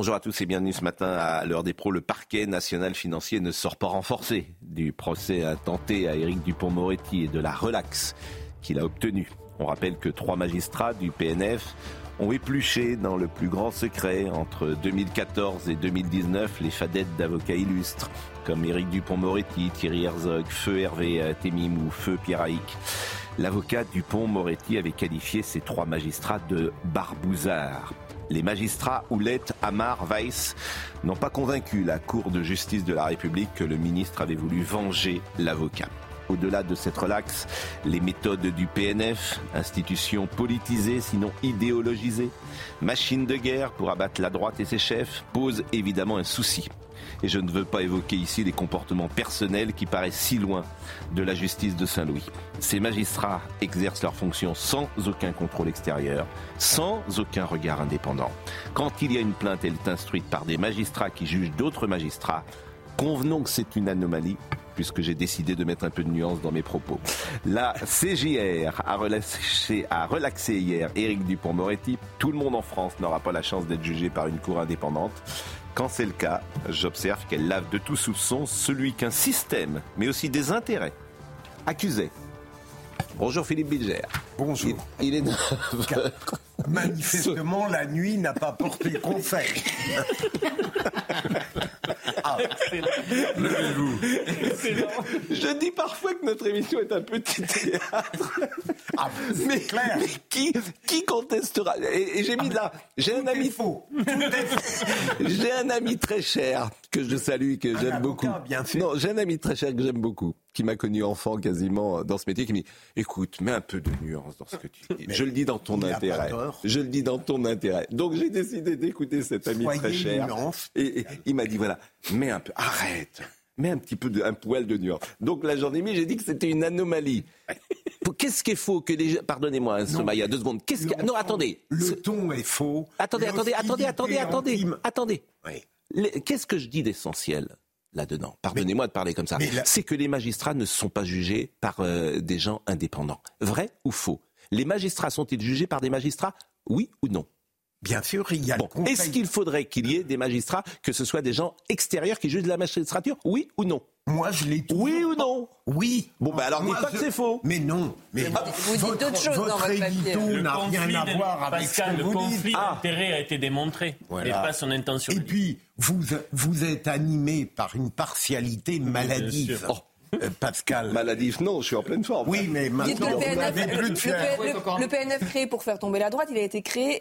Bonjour à tous et bienvenue ce matin à l'heure des pros. Le parquet national financier ne sort pas renforcé du procès intenté à Éric Dupont-Moretti et de la relaxe qu'il a obtenue. On rappelle que trois magistrats du PNF ont épluché dans le plus grand secret entre 2014 et 2019 les fadettes d'avocats illustres comme Éric Dupont-Moretti, Thierry Herzog, Feu Hervé Temim ou Feu Pierre Haïk. L'avocat Dupont-Moretti avait qualifié ces trois magistrats de barbouzards. Les magistrats Oulette, Amar, Weiss n'ont pas convaincu la Cour de justice de la République que le ministre avait voulu venger l'avocat. Au-delà de cette relaxe, les méthodes du PNF, institution politisée sinon idéologisée, machine de guerre pour abattre la droite et ses chefs, posent évidemment un souci. Et je ne veux pas évoquer ici les comportements personnels qui paraissent si loin de la justice de Saint-Louis. Ces magistrats exercent leurs fonctions sans aucun contrôle extérieur, sans aucun regard indépendant. Quand il y a une plainte, elle est instruite par des magistrats qui jugent d'autres magistrats. Convenons que c'est une anomalie puisque j'ai décidé de mettre un peu de nuance dans mes propos. La CJR a relaxé, hier Éric Dupont-Moretti. Tout le monde en France n'aura pas la chance d'être jugé par une cour indépendante. Quand c'est le cas, j'observe qu'elle lave de tout soupçon celui qu'un système, mais aussi des intérêts, accusait. Bonjour Philippe Bilger. Bonjour. Il, il est Manifestement, la nuit n'a pas porté conseil. ah, Levez-vous. Je dis parfois que notre émission est un petit théâtre. Ah, mais, clair. mais qui, qui contestera? Et, et j'ai mis là. J'ai un ami faux. J'ai un ami très cher que je salue, que j'aime beaucoup. Bien fait. Non, j'ai un ami très cher que j'aime beaucoup, qui m'a connu enfant quasiment dans ce métier, qui me dit "Écoute, mets un peu de nuance dans ce que tu dis. je le dis dans ton intérêt. Je le dis dans ton intérêt. Donc j'ai décidé d'écouter cet ami Soyez très cher. Et, et il m'a dit voilà, mets un peu, arrête, mets un petit peu de, un poil de nuance. Donc là j'en ai mis, j'ai dit que c'était une anomalie. Qu'est-ce qu'il faut que les gens... Pardonnez-moi, hein, Somaya, deux secondes. Qu'est-ce que... Non, attendez. Le ton est faux. Attendez, attendez, attendez, attendez, attendez, attendez. Oui. Les- Qu'est-ce que je dis d'essentiel? Là-dedans Pardonnez-moi de parler comme ça. C'est que les magistrats ne sont pas jugés par euh, des gens indépendants. Vrai ou faux? Les magistrats sont-ils jugés par des magistrats? Oui ou non? Bien sûr, il y a Bon, le conseil. est-ce qu'il faudrait qu'il y ait des magistrats, que ce soit des gens extérieurs qui jugent de la magistrature Oui ou non? Moi, je l'ai toujours Oui ou non? Oui. Bon, ben alors, Moi, dites pas que c'est faux. Mais non. Mais vous dites votre- d'autres choses dans votre édito Le n'a conflit rien à voir avec Pascal, ce que le vous conflit dites. Ah. d'intérêt a été démontré, Voilà. et pas son intention. Et puis, vous, vous êtes animé par une partialité maladive. sûr. Euh, Pascal. Maladif, non, je suis en pleine forme. Oui, mais Dites que maintenant, le vous PNF, n'avez le, plus de le le- le PNF créé pour faire tomber la droite, il a été créé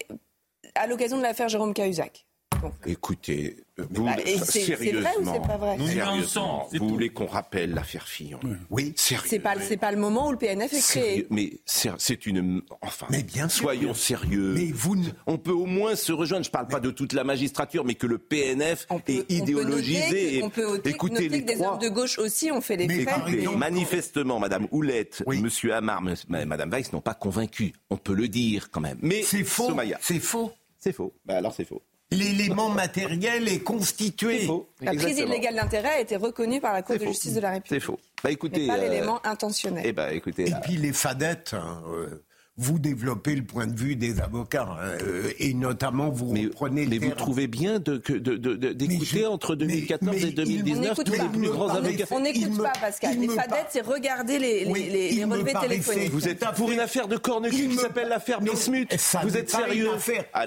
à l'occasion de l'affaire Jérôme Cahuzac. Donc, Écoutez, vous, bah, vrai sérieusement, c'est pas vrai? Sérieusement, c'est vous voulez qu'on rappelle l'affaire Fillon? Oui. Sérieux c'est pas, c'est pas le moment où le PNF est Sérieux, créé. mais c'est c'est une. Enfin, Mais bien sûr. soyons sérieux. Mais vous ne- On peut au moins se rejoindre. Je ne parle pas de toute la magistrature, mais que le PNF On peut, est on peut idéologisé. noter et on peut écoutez noter les que des trois. hommes de gauche aussi ont fait les Mais faits. Écoutez, manifestement, Madame Houlette, Oui. Monsieur Hamar, Madame Weiss n'ont pas convaincu. On peut le dire quand même. Mais C'est faux. Somaya, C'est faux. C'est faux. Bah alors c'est faux. L'élément matériel est constitué. C'est faux. La prise Exactement. illégale d'intérêt a été reconnue par la Cour C'est de faux. justice de la C'est République. faux. Bah écoutez. Mais pas euh, l'élément intentionnel. Eh ben écoutez. Et puis les fadettes, hein, euh, vous développez le point de vue des avocats, euh, et notamment vous mais, reprenez le mais vous trouvez bien de- que- de- de- d'écouter entre mais- 2014 mais et il- 2019 On tous les plus grands avocats. On n'écoute pas, Pascal. il Les me fadettes, c'est regarder les, les- Oui, les- les relevés téléphoniques. Vous êtes pour une affaire de corne Il qui s'appelle l'affaire Bismuth. Vous êtes sérieux.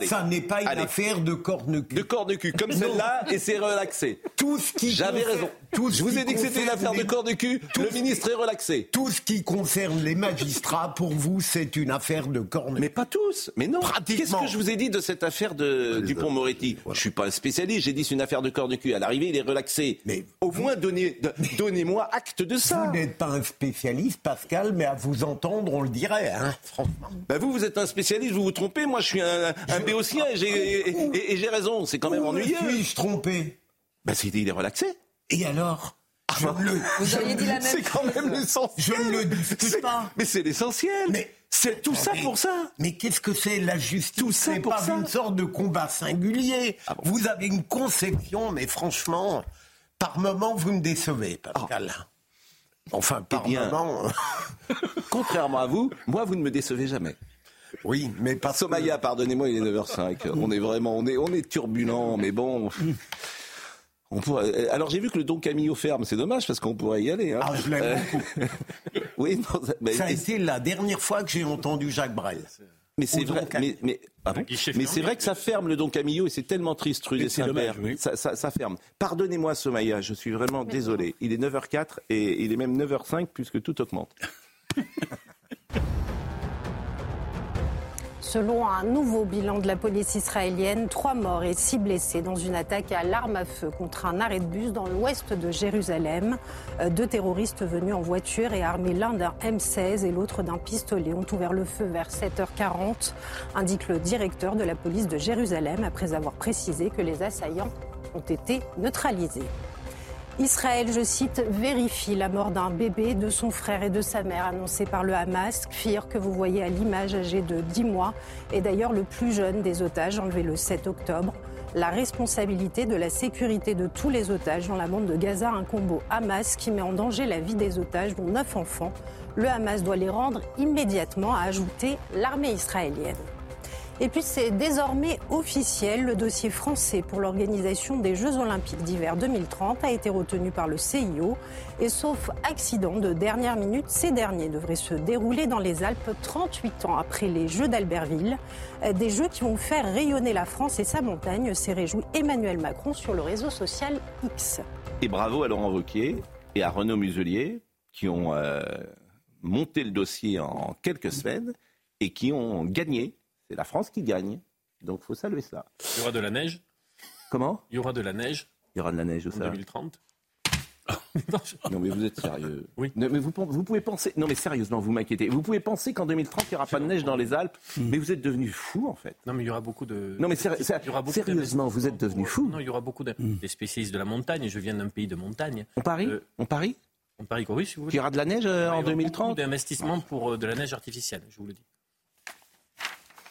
Ça n'est pas une Allez. affaire de corne De corne cul, comme celle-là, et c'est relaxé. Tout ce qui J'avais raison. Je vous ai dit que c'était une affaire de les- corne cul. tout Le ministre est relaxé. Tout ce qui concerne les magistrats, pour vous, c'est une affaire affaire de corne. Mais pas tous. Mais non. Pratiquement. Qu'est-ce que je vous ai dit de cette affaire de Dupont-Moretti Je suis pas un spécialiste. J'ai dit c'est une affaire de corps de cul. À l'arrivée, il est relaxé. Mais- au moins donnez, donnez-moi acte de ça. Vous n'êtes pas un spécialiste, Pascal, mais à vous entendre, on le dirait, hein, franchement. Bah vous, vous êtes un spécialiste, vous vous trompez. Moi, je suis un, un béotien et j'ai et- et- et j'ai raison. C'est quand même Où ennuyeux. suis-je trompé? Bah c'est il est relaxé. Et alors? Je ne le, Vous je- auriez dit la même C'est quand même l'essentiel. Je ne le discute pas. Mais c'est l'essentiel. Mais- c'est tout ça Mais- pour ça. Mais qu'est-ce que c'est la justice Tout ça C'est pour pas ça. une sorte de combat singulier. Ah bon Vous avez une conception, mais franchement, par moment, vous me décevez, Pascal. Enfin, par Eh bien- moment. Contrairement à vous, moi, vous ne me décevez jamais. oui, mais pas Somaya, pardonnez-moi, il est 9h05. On est vraiment, on est, on est turbulent, mais bon. On pourrait- Alors j'ai vu que le Don Camillo ferme, c'est dommage parce qu'on pourrait y aller. hein. Ah, je l'aime Euh, beaucoup. oui, non, ça- mais, Ça a été la dernière fois que j'ai entendu Jacques Brel. mais c'est vrai, mais, mais, ah bon guichet Mais fermé. c'est vrai que ça ferme le Don Camillo et c'est tellement triste rue Et des oui. ça, ça- ça ferme. Pardonnez-moi Somaya, je suis vraiment désolé. Il est 9h04 et il est même 9h05 puisque tout augmente. Selon un nouveau bilan de la police israélienne, trois morts et six blessés dans une attaque à l'arme à feu contre un arrêt de bus dans l'ouest de Jérusalem. Euh, Deux terroristes venus en voiture et armés l'un d'un M16 et l'autre d'un pistolet ont ouvert le feu vers 7h40, indique le directeur de la police de Jérusalem après avoir précisé que les assaillants ont été neutralisés. Israël, je cite, vérifie la mort d'un bébé de son frère et de sa mère annoncée par le Hamas. Kfir, que vous voyez à l'image, âgé de 10 mois, est d'ailleurs le plus jeune des otages enlevés le 7 octobre. La responsabilité de la sécurité de tous les otages dans la bande de Gaza incombe au Hamas qui met en danger la vie des otages, dont 9 enfants. Le Hamas doit les rendre immédiatement, a ajouté l'armée israélienne. Et puis c'est désormais officiel, le dossier français pour l'organisation des Jeux olympiques d'hiver 2030 a été retenu par le CIO. Et sauf accident de dernière minute, ces derniers devraient se dérouler dans les Alpes 38 ans après les Jeux d'Albertville. Euh, Des Jeux qui vont faire rayonner la France et sa montagne, s'est réjoui Emmanuel Macron sur le réseau social X. Et bravo à Laurent Wauquiez et à Renaud Muselier qui ont euh, monté le dossier en quelques semaines et qui ont gagné. C'est la France qui gagne. Donc faut saluer cela. Il y aura de la neige. Comment? Il y aura de la neige Il y aura de la neige ça 2030. Non mais vous êtes sérieux. Oui. Non, mais vous, vous pouvez penser. Non mais sérieusement, vous m'inquiétez. Vous pouvez penser qu'en 2030 il n'y aura pas de neige dans les Alpes. Mais vous êtes devenu fou en fait. Non, mais il y aura beaucoup de. Non, mais séri- il y aura beaucoup sérieusement, vous êtes devenu fou. Non, il y aura beaucoup de, des spécialistes de la montagne. Je viens d'un pays de montagne. On parie? Euh, On parie? On parie oui, si vous voulez. y aura de la neige euh, Il y en aura beaucoup 2030 d'investissements pour euh, de la neige artificielle, je vous le dis.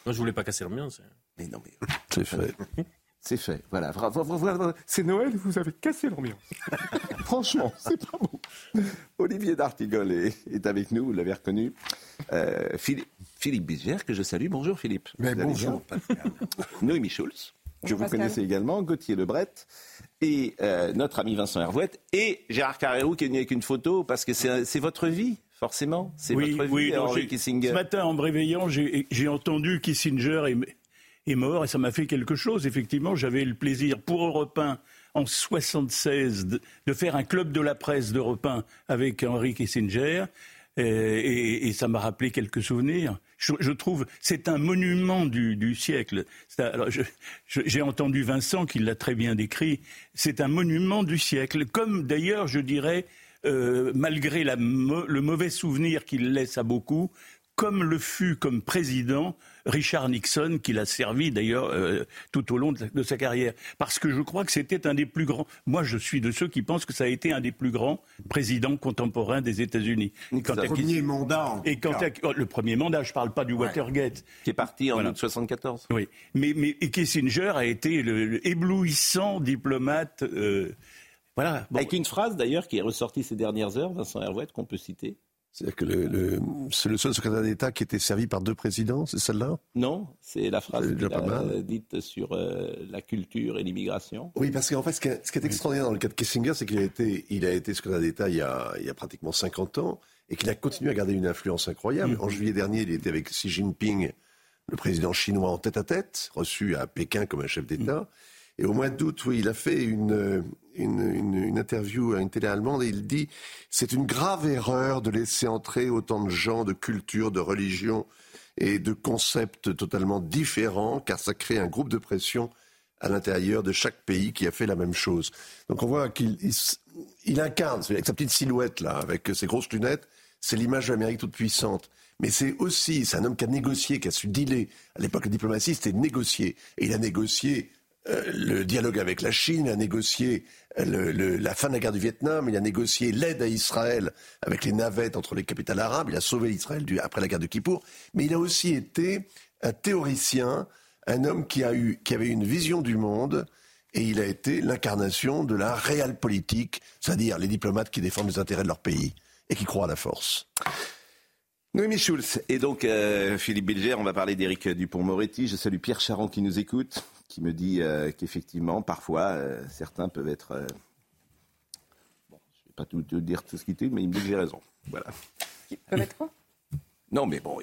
Non, je voulais pas casser l'ambiance. Mais non mais C'est fait. c'est fait. Voilà. C'est Noël, vous avez cassé l'ambiance. Franchement, c'est pas beau. Olivier D'Artigol est, est avec nous, vous l'avez reconnu. Euh, Philippe, Philippe que je salue. Bonjour Philippe. Mais Vous bonjour, Pascal. Noémie Schulz, que vous Pascal. connaissez également, Gauthier Lebret, et euh, notre ami Vincent Hervouette, et Gérard Carrérou qui est venu avec une photo, parce que c'est votre vie, forcément. C'est Oui, votre vie, non, Henri j'ai- Kissinger. Ce matin, en me réveillant, j'ai entendu Kissinger est, est mort et ça m'a fait quelque chose. Effectivement, j'avais le plaisir pour Europe 1 en 76 de, de faire un club de la presse d'Europe 1 avec Henri Kissinger. Et, et- et ça m'a rappelé quelques souvenirs. Je, je trouve c'est un monument du, du siècle. J'ai entendu Vincent qui l'a très bien décrit. C'est un monument du siècle, comme d'ailleurs, je dirais, euh, malgré la le mauvais souvenir qu'il laisse à beaucoup, comme le fut comme président Richard Nixon, qu'il a servi d'ailleurs euh, tout au long de, sa- de sa carrière. Parce que je crois que c'était un des plus grands. Moi, je suis de ceux qui pensent que ça a été un des plus grands présidents contemporains des États-Unis. À Premier mandat. en Et à oh, le premier mandat, je parle pas du Watergate. qui est parti en Voilà. août 74. Oui, mais, mais et Kissinger a été le, le éblouissant diplomate. euh, voilà. Bon, Avec une phrase d'ailleurs qui est ressortie ces dernières heures, Vincent Hervouette, qu'on peut citer. C'est-à-dire que le, le- c'est le seul secrétaire d'État qui était servi par deux présidents, c'est celle-là? Non, c'est la phrase C'est qu'il a dite sur euh, la culture et l'immigration. Oui, parce qu'en fait, ce qui, est, ce qui est extraordinaire dans le cas de Kissinger, c'est qu'il a été, il a été secrétaire d'État il y a, il y a pratiquement 50 ans et qu'il a continué à garder une influence incroyable. En juillet dernier, il était avec Xi Jinping, le président chinois, en tête à tête, reçu à Pékin comme un chef d'État. Et au mois d'août, oui, il a fait une, une, une, une interview à une télé allemande et il dit c'est une grave erreur de laisser entrer autant de gens de culture, de religion et de concepts totalement différents, car ça crée un groupe de pression à l'intérieur de chaque pays qui a fait la même chose. Donc on voit qu'il il, incarne, avec sa petite silhouette là, avec ses grosses lunettes, c'est l'image de l'Amérique toute puissante. Mais c'est aussi, c'est un homme qui a négocié, qui a su dealer. À l'époque, la diplomatie, c'était négocier. Et il a négocié euh, le dialogue avec la Chine, il a négocié euh, la fin de la guerre du Vietnam, il a négocié l'aide à Israël avec les navettes entre les capitales arabes, il a sauvé Israël après la guerre de Kippour, mais il a aussi été un théoricien, un homme qui, a eu, qui avait une vision du monde, et il a été l'incarnation de la réelle politique, c'est-à-dire les diplomates qui défendent les intérêts de leur pays et qui croient à la force. Noémie Schulz et donc euh, Philippe Bilger, on va parler d'Éric Dupont-Moretti. Je salue Pierre Charon qui nous écoute qui me dit euh, qu'effectivement, parfois, euh, certains peuvent être. Euh, bon, je ne vais pas tout, dire tout ce qu'il dit, mais il me dit que j'ai raison. Voilà. peuvent être quoi? Non, mais bon.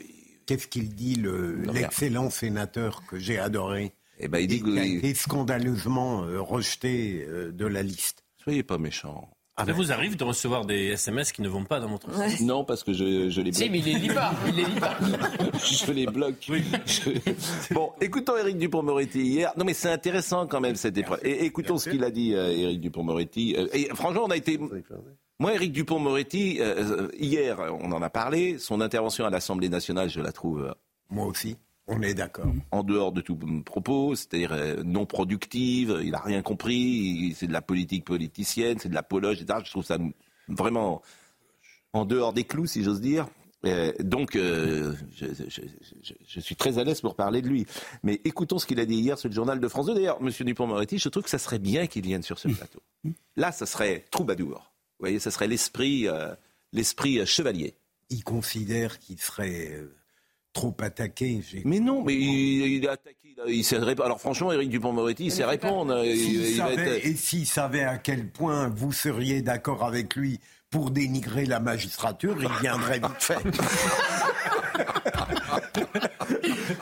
Qu'est-ce qu'il dit, l'excellent sénateur que j'ai adoré? Eh ben, il dit qu'il a été scandaleusement rejeté de la liste. Soyez pas méchant. Ah ça vous arrive de recevoir des SMS qui ne vont pas dans votre sens Non, parce que je, je les bloque. Si, mais il les lit pas. Il les lit pas. je les bloque. Bon, écoutons Éric Dupont-Moretti hier. Non, mais c'est intéressant quand même cette épreuve. Et écoutons ce qu'il a dit, euh, Éric Dupont-Moretti. Euh, et franchement, on a été. Moi, Éric Dupont-Moretti, euh, hier, on en a parlé. Son intervention à l'Assemblée nationale, je la trouve. Moi aussi. On est d'accord. En dehors de tout propos, c'est-à-dire euh, non productive, il n'a rien compris, c'est de la politique politicienne, c'est de l'apologe, etc. Je trouve ça vraiment en dehors des clous, si j'ose dire. Euh, donc, euh, je, suis très à l'aise pour parler de lui. Mais écoutons ce qu'il a dit hier sur le journal de France 2. D'ailleurs, M. Dupont-Moretti, je trouve que ça serait bien qu'il vienne sur ce plateau. Là, ça serait troubadour. Vous voyez, ça serait l'esprit, l'esprit chevalier. Il considère qu'il serait trop attaqué. Mais non, mais il, est attaqué. Il sait Alors franchement, Éric Dupont-Moretti, il sait répondre. Et s'il savait à quel point vous seriez d'accord avec lui pour dénigrer la magistrature, il viendrait vite fait.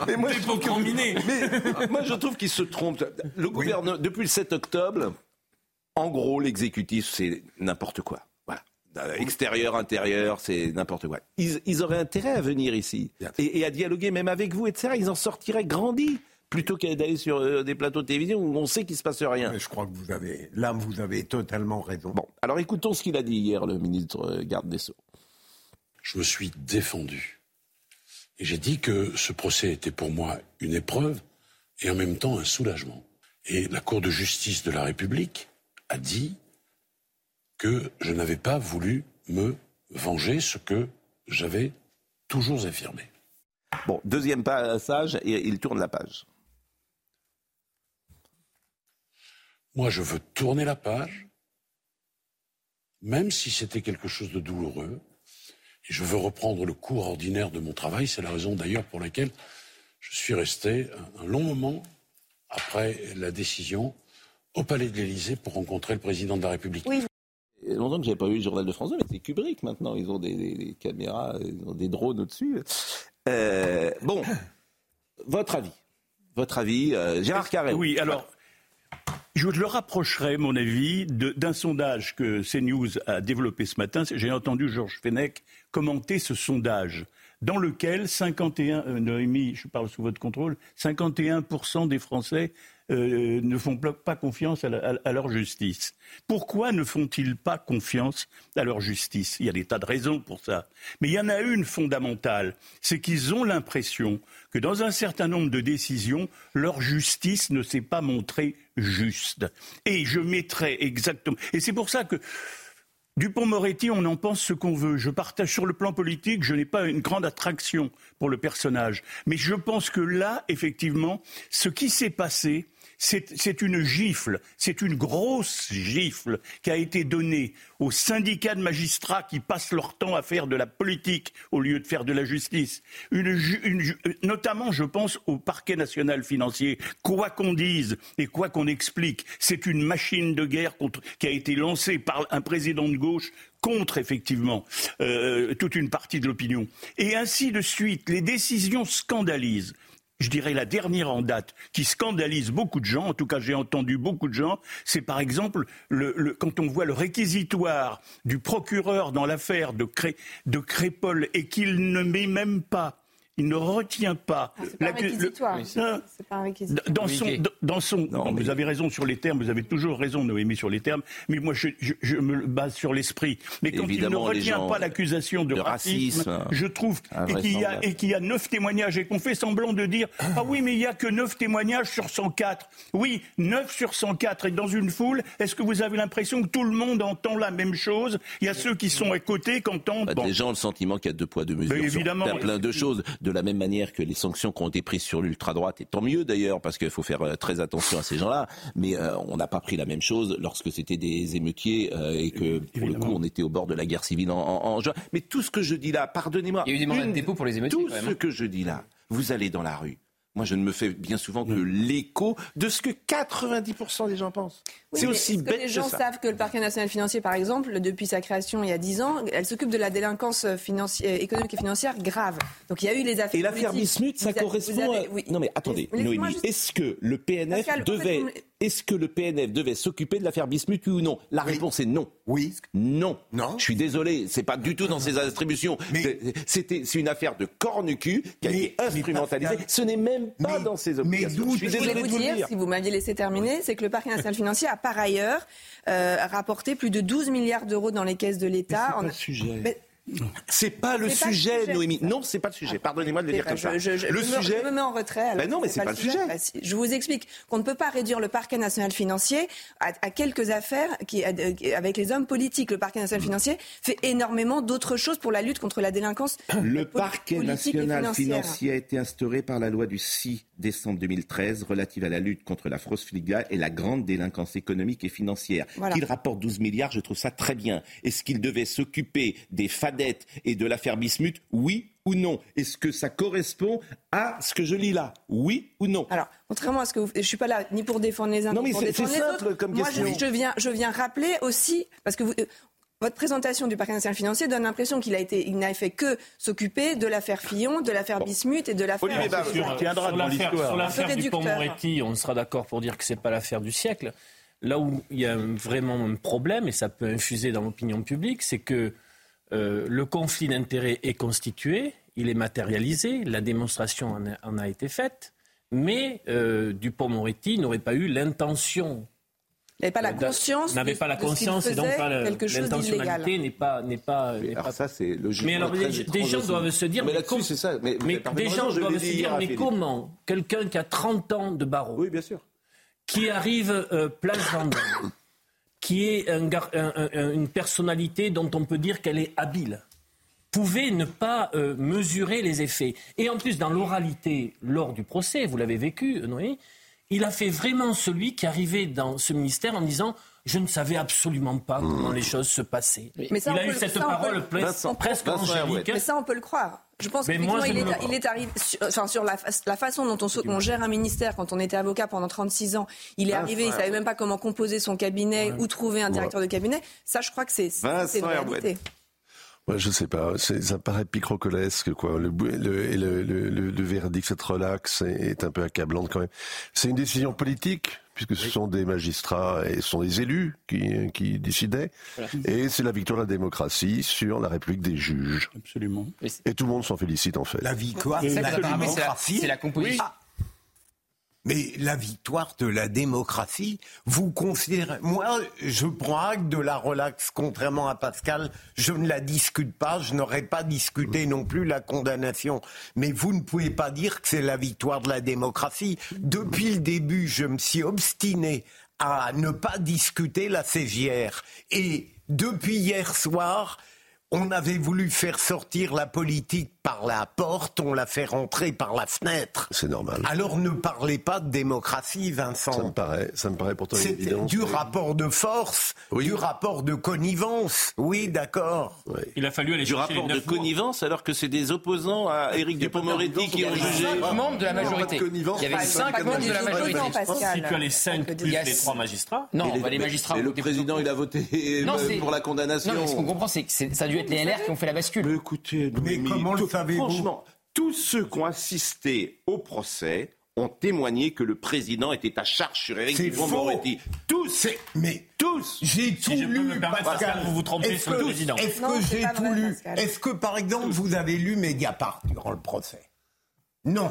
mais moi, je trouve mais, moi, je trouve qu'il se trompe. Le gouvernement, depuis le 7 octobre, en gros, l'exécutif, c'est n'importe quoi. Euh, extérieur, intérieur, c'est n'importe quoi. Ils, auraient intérêt à venir ici et, à dialoguer même avec vous, etc. Ils en sortiraient grandis plutôt qu'à d'aller sur euh, des plateaux de télévision où on sait qu'il ne se passe rien. je crois que vous avez, là, vous avez totalement raison. Bon, alors écoutons ce qu'il a dit hier, le ministre euh, garde des Sceaux. Je me suis défendu. Et j'ai dit que ce procès était pour moi une épreuve et en même temps un soulagement. Et la Cour de justice de la République a dit que je n'avais pas voulu me venger, ce que j'avais toujours affirmé. Bon, deuxième passage, et il tourne la page. Moi, je veux tourner la page, même si c'était quelque chose de douloureux, et je veux reprendre le cours ordinaire de mon travail. C'est la raison d'ailleurs pour laquelle je suis resté un long moment après la décision au Palais de l'Élysée pour rencontrer le président de la République. Oui longtemps que j'avais pas vu le journal de France 2, mais c'est Kubrick maintenant. Ils ont des, caméras, ils ont des drones au-dessus. Euh, bon, votre avis. Votre avis, euh, Gérard Carré. Oui, alors. Je le rapprocherai, mon avis, d'un sondage que CNews a développé ce matin. J'ai entendu Georges Fenech commenter ce sondage, dans lequel 51, euh, Noémie, je parle sous votre contrôle, 51% des Français euh, ne font pas confiance à, leur justice. Pourquoi ne font-ils pas confiance à leur justice? Il y a des tas de raisons pour ça. Mais il y en a une fondamentale, c'est qu'ils ont l'impression que dans un certain nombre de décisions, leur justice ne s'est pas montrée juste. Et je mettrai exactement. Et c'est pour ça que Dupont-Moretti, on en pense ce qu'on veut. Je partage sur le plan politique, je n'ai pas une grande attraction pour le personnage. Mais je pense que là, effectivement, ce qui s'est passé, c'est une gifle, c'est une grosse gifle qui a été donnée aux syndicats de magistrats qui passent leur temps à faire de la politique au lieu de faire de la justice. notamment, je pense au parquet national financier. Quoi qu'on dise et quoi qu'on explique, c'est une machine de guerre qui a été lancée par un président de gauche contre effectivement euh, toute une partie de l'opinion. Et ainsi de suite, les décisions scandalisent je dirais, la dernière en date qui scandalise beaucoup de gens, en tout cas j'ai entendu beaucoup de gens, c'est par exemple le, quand on voit le réquisitoire du procureur dans l'affaire de, Cré, de Crépol et qu'il ne met même pas il ne retient pas. Ah, c'est pas un l'accu- réquisitoire. le- C'est Hein c'est pas un réquisitoire. dans son, dans- son, Non, mais- vous avez raison sur les termes, vous avez toujours raison, Noémie, sur les termes, mais moi, je, je- je me base sur l'esprit. Mais quand il ne retient pas l'accusation de, de racisme, racisme, je trouve, et qu'il y a, invraisemblable. et qu'il y a neuf témoignages, et qu'on fait semblant de dire, ah oui, mais il y a que neuf témoignages sur 104. Oui, neuf sur 104, et dans une foule, est-ce que vous avez l'impression que tout le monde entend la même chose? Il y a ceux qui sont à côté, qui entendent, Bah, bon, Les gens ont le sentiment qu'il y a deux poids, deux mesures. Mais sur évidemment. plein, plein de choses. De la même manière que les sanctions qui ont été prises sur l'ultra-droite, et tant mieux d'ailleurs, parce qu'il faut faire euh, très attention à ces gens-là, mais euh, on n'a pas pris la même chose lorsque c'était des émeutiers euh, et que, pour le coup, on était au bord de la guerre civile en, en- en juin. Mais tout ce que je dis là, pardonnez-moi. Il y a eu des mandats de une- dépôt pour les émeutiers, Tout quand même, ce hein. que je dis là, vous allez dans la rue. Moi, je ne me fais bien souvent que l'écho de ce que 90% des gens pensent. Oui, C'est aussi est-ce que bête les gens que ça. savent que le parquet national financier, par exemple, depuis sa création il y a 10 ans, elle s'occupe de la délinquance financière, économique et financière grave. Donc il y a eu les affaires. Et l'affaire. Bismuth, ça Vous correspond avez- à... oui. Non mais attendez, Noémie, juste- est-ce que le PNF Pascal, en fait, devait... Est-ce que le PNF devait s'occuper de l'affaire Bismuth, ou non? La réponse est non. Oui. Non. Non. Je suis désolé, c'est pas du tout dans ces attributions. Mais- C'est- C'était, c'est une affaire de cornu-cul qui a Mais- été mais instrumentalisée. Pascal- Ce n'est même pas Mais- dans ses mais obligations. d'où- Je suis Je vous de vous dire, dire. si vous m'aviez laissé terminer, c'est que le parquet national financier a par ailleurs euh, rapporté plus de 12 milliards d'euros dans les caisses de l'État. C'est en- sujet. Mais- C'est pas le pas le sujet, sujet. Noémie. Non, c'est pas le sujet. Pardonnez-moi de le dire comme ça. Je- je- le je me- sujet. je me mets en retrait. alors Ben non, mais c'est pas le sujet. Bah, si. je vous explique qu'on ne peut pas réduire le parquet national financier à, à quelques affaires qui, à- avec les hommes politiques. Le parquet national financier fait énormément d'autres choses pour la lutte contre la délinquance. Le parquet national financier a été instauré par la loi du 6 décembre 2013 relative à la lutte contre la fraude fiscale et la grande délinquance économique et financière. Voilà. Qu'il rapporte 12 milliards, je trouve ça très bien. Est-ce qu'il devait s'occuper des et de l'affaire Bismuth Oui ou non? Est-ce que ça correspond à ce que je lis là? Oui ou non? Alors, contrairement à ce que vous, je suis pas là ni pour défendre les uns Non, ni mais pour c'est- défendre c'est les simple autres. comme Moi, question. je, je viens, je viens rappeler aussi parce que vous, euh, votre présentation du parquet national financier donne l'impression qu'il a été, il n'a fait que s'occuper de l'affaire Fillon, de l'affaire Bismuth et de l'affaire. Olivier Bavard. Sur- tiendra sur dans l'affaire l'histoire. sur l'affaire du. Moretti, on sera d'accord pour dire que c'est pas l'affaire du siècle. Là où il y a vraiment un problème, et ça peut infuser dans l'opinion publique, c'est que euh, le conflit d'intérêts est constitué, il est matérialisé, la démonstration en a, en a été faite, mais euh, Dupont-Moretti n'aurait pas eu l'intention Il n'avait pas la d'a- conscience. n'avait pas la conscience et donc pas l'intentionnalité n'est pas n'est pas, n'est Alors pas ça, c'est logique. Mais alors, des, des gens doivent se dire, Mais mais, com- c'est ça. Mais, mais des gens doivent se dire, mais comment quelqu'un qui a 30 ans de barreau, Oui, bien sûr. qui arrive euh, place Vendôme, qui est un gar- un- un- une personnalité dont on peut dire qu'elle est habile, pouvait ne pas euh, mesurer les effets. Et en plus, dans l'oralité, lors du procès, vous l'avez vécu, Noé, il a fait vraiment celui qui arrivait dans ce ministère en disant je ne savais absolument pas comment les choses se passaient. Mais ça, il a eu peut- cette ça, on peut- parole presque Vincent angélique. Mais ça, on peut le croire. Je pense Mais qu'effectivement, moi, il, est, le- il est arrivé sur, enfin, sur la, fa- la façon dont on, gère un ministère quand on était avocat pendant 36 ans. Il est Vincent arrivé, il savait même pas comment composer son cabinet ou trouver un directeur de cabinet. Ça, je crois que c'est une réalité. Ouais, je sais pas, c'est- ça paraît picrocolesque, quoi. Le, le, et le, le, verdict, cette relax, est, est un peu accablante quand même. C'est une décision politique, puisque ce sont des magistrats et ce sont des élus qui, qui décidaient. Et c'est la victoire de la démocratie sur la République des juges. Absolument. Et tout le monde s'en félicite, en fait. La victoire c'est la, démocratie. c'est la composition. Mais la victoire de la démocratie, vous considérez... Moi, je prends acte de la relaxe, contrairement à Pascal. Je ne la discute pas, je n'aurais pas discuté non plus la condamnation. Mais vous ne pouvez pas dire que c'est la victoire de la démocratie. Depuis le début, je me suis obstiné à ne pas discuter la CGR. Et depuis hier soir, on avait voulu faire sortir la politique par la porte, on l'a fait rentrer par la fenêtre. C'est normal. Alors ne parlez pas de démocratie, Ça me Vincent. paraît, ça me paraît pourtant évidence. du rapport de force, Oui. du rapport de connivence. Oui, d'accord. Il a fallu aller Du chercher rapport les de connivence alors que c'est des opposants à Éric Dupond-Moretti qui ont jugé. Cinq membres de la majorité. Il y avait cinq membres de la majorité. Si tu as les cinq plus les trois magistrats, Non, Et bah, les magistrats. Et le président, il a voté euh, pour la condamnation. Non, mais ce qu'on comprend, c'est que ça a dû être les LR qui ont fait la bascule. Mais écoutez, Mais comment le tout- savez-vous Franchement, tous ceux qui ont assisté au procès ont témoigné que le président était à charge sur Éric Dupond-Moretti. Tous, C'est- Mais tous. j'ai tout lu, me Pascal, vous vous trompez sur le que- président. Est-ce que j'ai tout vrai, lu. Est-ce que, par exemple, vous avez lu Mediapart durant le procès? Non.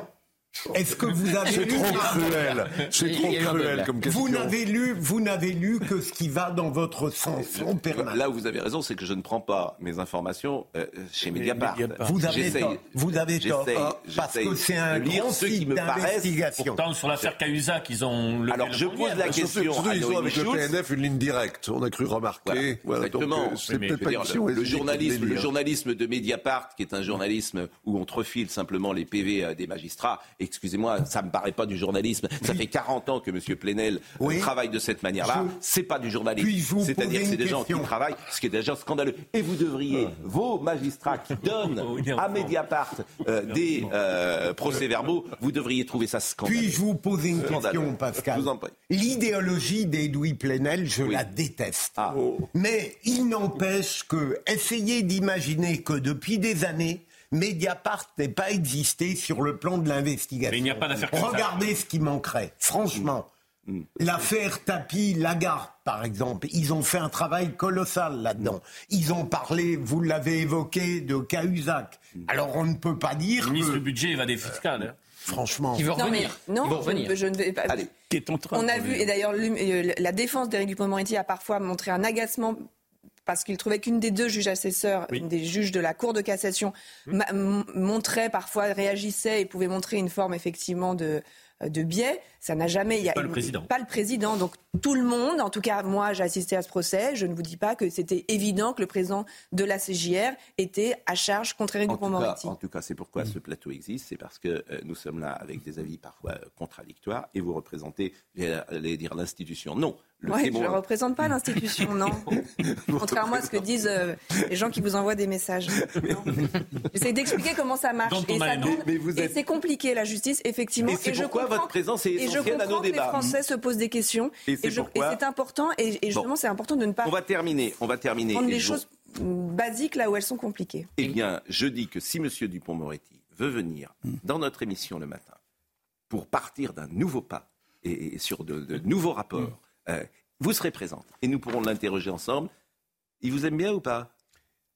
Est-ce que vous avez C'est lu trop cruel. C'est trop cruel comme question. Vous n'avez lu, vous n'avez lu que ce qui va dans votre sens en permanence. Là où vous avez raison, c'est que je ne prends pas mes informations euh, chez Mediapart. Vous avez tort. Vous avez tort. j'essaye- Parce que c'est un grand ceux qui site me paraissent d'investigation. Pourtant, sur l'affaire Cahuzac, ils ont Alors, je pose la question surtout, à ils ont avec le. PNF une ligne directe. On a cru remarquer. Voilà, Exactement. le, journalisme, le journalisme de Mediapart, qui est un journalisme où on te refile simplement les PV euh, des magistrats, excusez-moi, ça me paraît pas du journalisme. Ça fait 40 ans que M. Plenel euh, Oui. travaille de cette manière-là. Je- C'est pas du journalisme. C'est-à-dire que c'est des gens qui travaillent, ce qui est déjà scandaleux. Et vous devriez, vos magistrats qui donnent à Mediapart euh, des euh, procès-verbaux, vous devriez trouver ça scandaleux. Puis-je vous poser une Scandaleux. question, Pascal. L'idéologie d'Edoui Plenel, je Oui. la déteste. Ah. Mais il n'empêche que, essayez d'imaginer que depuis des années, Mediapart n'ait pas existé sur le plan de l'investigation. Mais il n'y a pas d'affaire ça. Regardez ce qui manquerait, franchement. Mm. L'affaire Tapi Lagarde, par exemple, ils ont fait un travail colossal là-dedans. Ils ont parlé, vous l'avez évoqué, de Cahuzac. Mm. Alors on ne peut pas dire Le ministre que, du budget va des fiscales. hein. franchement, Qui veut Non, mais revenir. non, vont je, revenir. ne- je ne vais pas. Allez. Qui est en train On de a vu, et d'ailleurs, euh, la défense d'Éric Dupond-Moretti a parfois montré un agacement parce qu'il trouvait qu'une des deux juges assesseurs, une des juges de la Cour de cassation, ma- m- montrait parfois, réagissait et pouvait montrer une forme effectivement de, de biais. Ça n'a jamais. il y a Pas le président. Pas le président. Donc tout le monde, en tout cas moi, j'ai assisté à ce procès. Je ne vous dis pas que c'était évident que le président de la CJR était à charge contre Éric Dupond-Moretti. en tout cas, c'est pourquoi ce plateau existe, c'est parce que euh, nous sommes là avec des avis parfois euh, contradictoires et vous représentez, j'allais dire l'institution. Non, Ouais, je ne représente pas l'institution, non. Contrairement à ce que disent euh, les gens qui vous envoient des messages. J'essaie d'expliquer comment ça marche. Et, et êtes- c'est compliqué, la justice, effectivement. Et c'est je pourquoi comprends votre présence est et je comprends nos que les. Français se posent des questions. Et c'est je- pourquoi- c'est important. Et, et justement, c'est important de ne pas On va terminer, on va terminer. prendre les choses mm, basiques là où elles sont compliquées. Eh bien, je dis que si M. Dupont-Moretti veut venir dans notre émission le matin pour partir d'un nouveau pas et, et sur de, de nouveaux rapports, euh, vous serez présente et nous pourrons l'interroger ensemble. Il vous aime bien ou pas?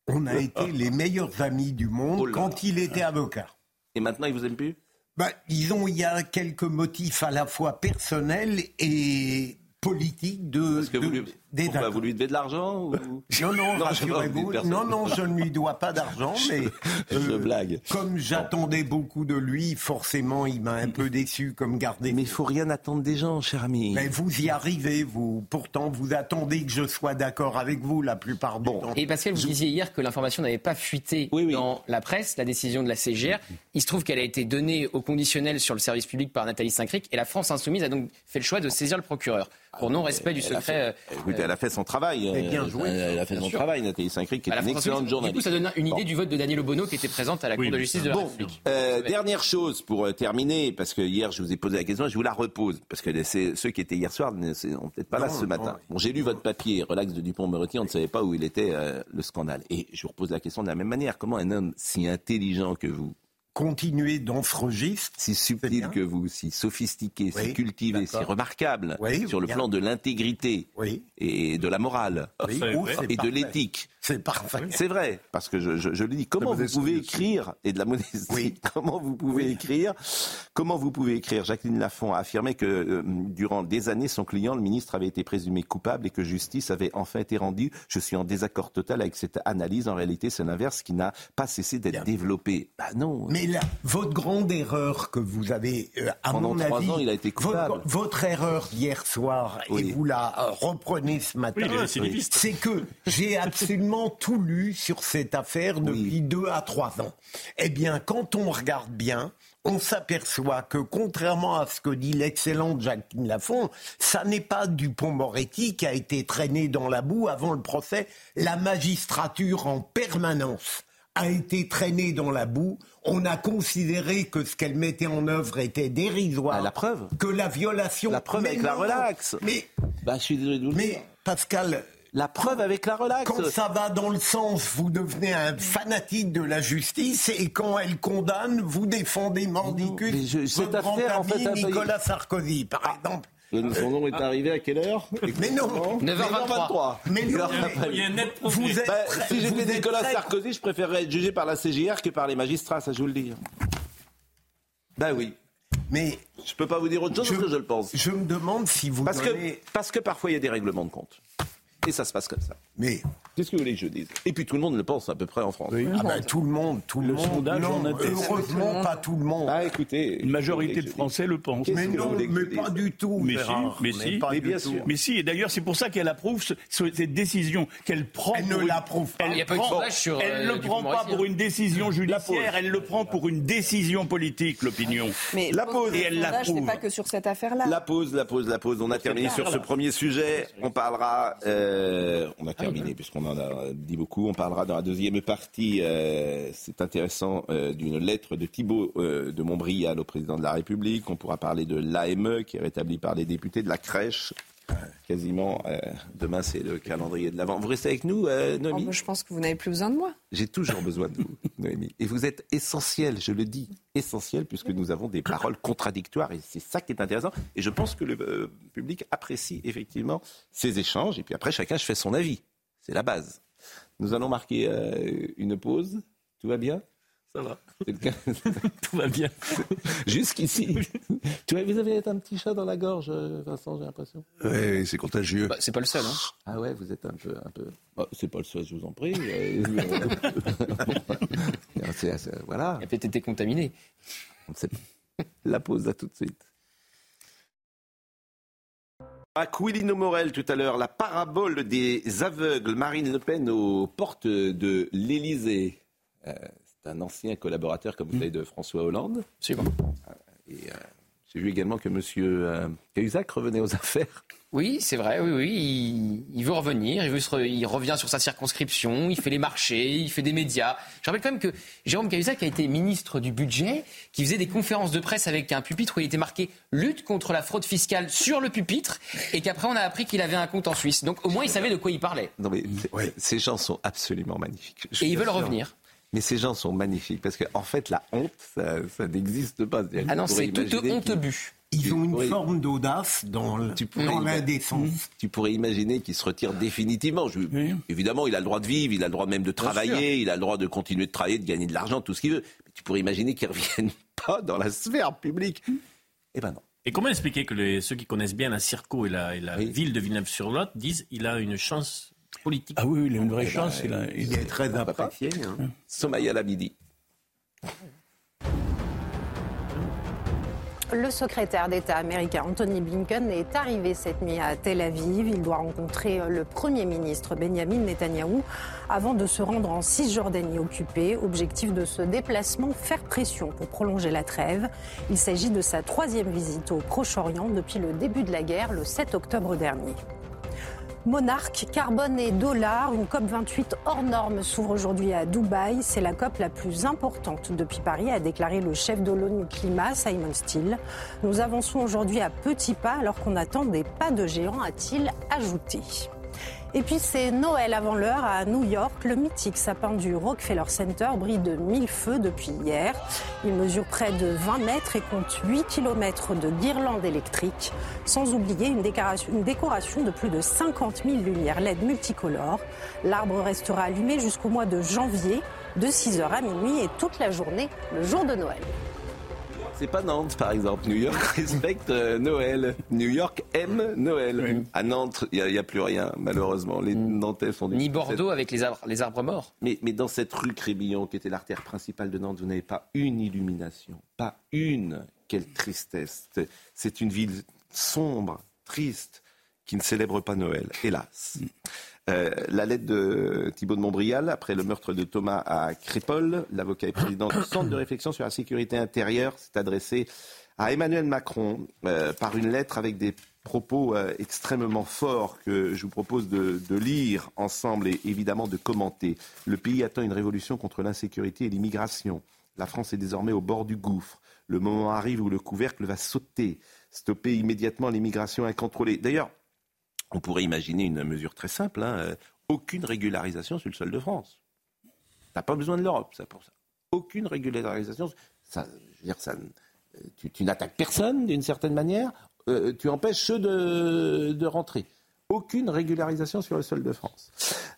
On a été les meilleurs amis du monde Oh quand il était avocat. Et maintenant, il vous aime plus? Bah, disons, il y a quelques motifs à la fois personnels et politiques de, que de- vous lui, des pourquoi, vous lui devez de l'argent ou... Non, non, rassurez-vous. Non, non, je ne lui dois pas d'argent, mais euh, Je blague. comme j'attendais beaucoup de lui, forcément, il m'a un peu déçu comme gardé. Mais il faut rien attendre des gens, cher ami. Mais vous y arrivez, vous. Pourtant, vous attendez que je sois d'accord avec vous la plupart du temps. Et Pascal, vous disiez hier que l'information n'avait pas fuité Oui, oui. dans la presse, la décision de la CGR. Il se trouve qu'elle a été donnée au conditionnel sur le service public par Nathalie Saint-Cric et la France Insoumise a donc fait le choix de saisir le procureur pour non-respect du Elle a secret. fait- euh, Écoutez, elle a fait son travail. Bien euh, joué. Elle a fait Bien son sûr. travail, Nathalie Saint-Cric, qui est une excellente Insoumise. Du journaliste. coup, ça donne une Bon. idée du vote de Daniel Obono qui était présente à la Cour de justice de la Bon, République. euh, dernière chose pour terminer, parce que hier je vous ai posé la question, je vous la repose, parce que ceux qui étaient hier soir ne sont peut-être pas là ce non, matin. oui. Bon, j'ai lu votre papier, relax de Dupont-Moretti, on ne savait pas où il était euh, le scandale. Et je vous repose la question de la même manière. Comment un homme si intelligent que vous, Continuez dans ce registre. si subtil que vous, si sophistiqué, si cultivé, si remarquable, Oui, sur le bien. plan de l'intégrité Oui. et de la morale et de l'éthique. C'est parfait. C'est vrai, parce que je, je- je le dis. Comment vous pouvez écrire et de la modestie Oui. Comment vous pouvez écrire Comment vous pouvez écrire? Jacqueline Lafont a affirmé que euh, durant des années, son client, le ministre, avait été présumé coupable et que justice avait enfin été rendue. Je suis en désaccord total avec cette analyse. En réalité, c'est l'inverse qui n'a pas cessé d'être développé. Bah non. Mais là, votre grande erreur que vous avez, euh, à Pendant mon trois avis, ans, il a été coupable. Votre, votre erreur d'hier soir, Oui. et vous la euh, reprenez ce matin, c'est que j'ai absolument tout lu sur cette affaire depuis deux à trois ans. Eh bien, quand on regarde bien, on s'aperçoit que contrairement à ce que dit l'excellente Jacqueline Lafont, ça n'est pas Dupont-Moretti qui a été traîné dans la boue avant le procès. La magistrature en permanence a été traînée dans la boue. On a considéré que ce qu'elle mettait en œuvre était dérisoire. Ah, la preuve. Que la violation. La preuve Mais avec la non, relax. Mais, Bah, je suis désolé de vous mais Pascal, La preuve avec la relax. quand ça va dans le sens, vous devenez un fanatique de la justice et quand elle condamne, vous défendez je- cette votre grand affaire, en ami fait, Nicolas Sarkozy, par exemple. Son nom est arrivé à quelle heure? Mais non, 9h23. mais non, mais Il y a un net progrès. vous êtes Bah, si j'étais Nicolas Sarkozy, je préférerais être jugé par la CGR que par les magistrats, ça je vous le dis. Bah oui. Mais je peux pas vous dire autre chose je, parce que je le pense. Je me demande si vous parce donnez... que parce que parfois il y a des règlements de compte. Et ça se passe comme ça. Mais qu'est-ce que vous voulez que je dise? Et puis tout le monde le pense à peu près en France. Oui. Ah ben, tout le monde, tout le, le monde. sondage non, en atteste. heureusement pas tout le monde. Ah écoutez, une majorité de Français le pensent. Mais non, mais pas du tout. Mais si, mais si, mais bien sûr. Mais si, et d'ailleurs c'est pour ça qu'elle approuve ce- ce- cette décision qu'elle prend. Elle ne l'approuve pas. Elle Elle euh, ne le prend pas pour une décision judiciaire, elle le prend pour une décision politique, l'opinion. Mais La pause. Et elle l'approuve. pas que sur cette affaire-là. La pause, la pause, la pause. On a terminé sur ce premier sujet. On parlera. euh, on a terminé puisqu'on en a dit beaucoup. On parlera dans la deuxième partie. euh, c'est intéressant euh, d'une lettre de Thibault euh, de Montbrial au président de la République. On pourra parler de l'AME qui est rétabli par les députés de la crèche. Quasiment. euh, demain, c'est le calendrier de l'avant. Vous restez avec nous, euh, Oh, Noémie je pense que vous n'avez plus besoin de moi. J'ai toujours besoin de vous, Noémie. Et vous êtes essentiel, je le dis, essentiel, puisque nous avons des paroles contradictoires. Et c'est ça qui est intéressant. Et je pense que le euh, public apprécie effectivement ces échanges. Et puis après, chacun se fait son avis. C'est la base. Nous allons marquer euh, une pause. Tout va bien? Ça va. Tout va bien. Jusqu'ici. Tu vois, vous avez un petit chat dans la gorge, euh, Vincent, j'ai l'impression. Oui, c'est contagieux. Bah, c'est pas le seul. Hein. Ah ouais, vous êtes un peu. Un peu... Bah, c'est pas le seul, je vous en prie. Euh, bon. C'est- c'est- voilà. Il a peut-être été contaminé. On ne sait pas. La pause, à tout de suite. Aquilino Morel tout à l'heure, la parabole des aveugles, Marine Le Pen aux portes de l'Élysée. Euh, un ancien collaborateur, comme vous savez, de François Hollande. C'est bon. Et euh, j'ai vu également que M. Euh, Cahuzac revenait aux affaires. Oui, c'est vrai, oui, oui. Il, il veut revenir, il, veut se re- il revient sur sa circonscription, il fait les marchés, il fait des médias. Je rappelle quand même que Jérôme Cahuzac a été ministre du budget, qui faisait des conférences de presse avec un pupitre où il était marqué lutte contre la fraude fiscale sur le pupitre, et qu'après on a appris qu'il avait un compte en Suisse. Donc au moins il savait de quoi il parlait. Non, mais c'est- ces gens sont absolument magnifiques. Je Et ils veulent revenir. Mais ces gens sont magnifiques parce qu'en en fait, la honte, ça, ça n'existe pas. Ah non, tu c'est toute imaginer honte qu'ils- bu. Ils ont une forme d'audace dans l'indécence. Tu pourrais imaginer qu'il se retire définitivement. Je- Oui. Évidemment, il a le droit de vivre, il a le droit même de travailler, il a le droit de continuer de travailler, de gagner de l'argent, tout ce qu'il veut. Mais tu pourrais imaginer qu'il ne revienne pas dans la sphère publique. Eh ben non. Et comment expliquer que les- ceux qui connaissent bien la Circo et la, et la Oui. ville de Villeneuve-sur-Lot disent qu'il a une chance politique Ah oui, il a une vraie chance. ben, il a- il- Il est très apprécié. hein. Somaya Labidi. Le secrétaire d'État américain Anthony Blinken est arrivé cette nuit à Tel Aviv. Il doit rencontrer le Premier ministre Benjamin Netanyahou avant de se rendre en Cisjordanie occupée. Objectif de ce déplacement, faire pression pour prolonger la trêve. Il s'agit de sa troisième visite au Proche-Orient depuis le début de la guerre, le 7 octobre dernier. Monarque, carbone et dollars, une COP28 hors norme s'ouvre aujourd'hui à Dubaï. C'est la COP la plus importante depuis Paris, a déclaré le chef de l'ONU Climat, Simon Steele. Nous avançons aujourd'hui à petits pas alors qu'on attend des pas de géant, a-t-il ajouté. Et puis c'est Noël avant l'heure à New York. Le mythique sapin du Rockefeller Center brille de mille feux depuis hier. Il mesure près de 20 mètres et compte 8 km de guirlandes électriques, sans oublier une décoration, de plus de 50 000 lumières LED multicolores. L'arbre restera allumé jusqu'au mois de janvier, de 6h à minuit et toute la journée, le jour de Noël. C'est pas Nantes, par exemple. New York respecte euh, Noël. New York aime Noël. À Nantes, il n'y a, plus rien, malheureusement. Les Nantais sont du Ni Bordeaux avec les arbres, les arbres morts. Mais, mais dans cette rue Crébillon, qui était l'artère principale de Nantes, vous n'avez pas une illumination. Pas une. Quelle tristesse. C'est- C'est une ville sombre, triste, qui ne célèbre pas Noël, hélas. Euh, la lettre de Thibault de Montbrial, après le meurtre de Thomas à Crépol, l'avocat et président du Centre de réflexion sur la sécurité intérieure, s'est adressé à Emmanuel Macron euh, par une lettre avec des propos euh, extrêmement forts que je vous propose de, de lire ensemble et évidemment de commenter. Le pays attend une révolution contre l'insécurité et l'immigration. La France est désormais au bord du gouffre. Le moment arrive où le couvercle va sauter. Stopper immédiatement l'immigration incontrôlée. D'ailleurs, on pourrait imaginer une mesure très simple, hein, euh, aucune régularisation sur le sol de France. T'as pas besoin de l'Europe, ça, pour ça. Aucune régularisation. Ça, euh, tu, n'attaques personne d'une certaine manière, euh, tu empêches ceux de rentrer. Aucune régularisation sur le sol de France.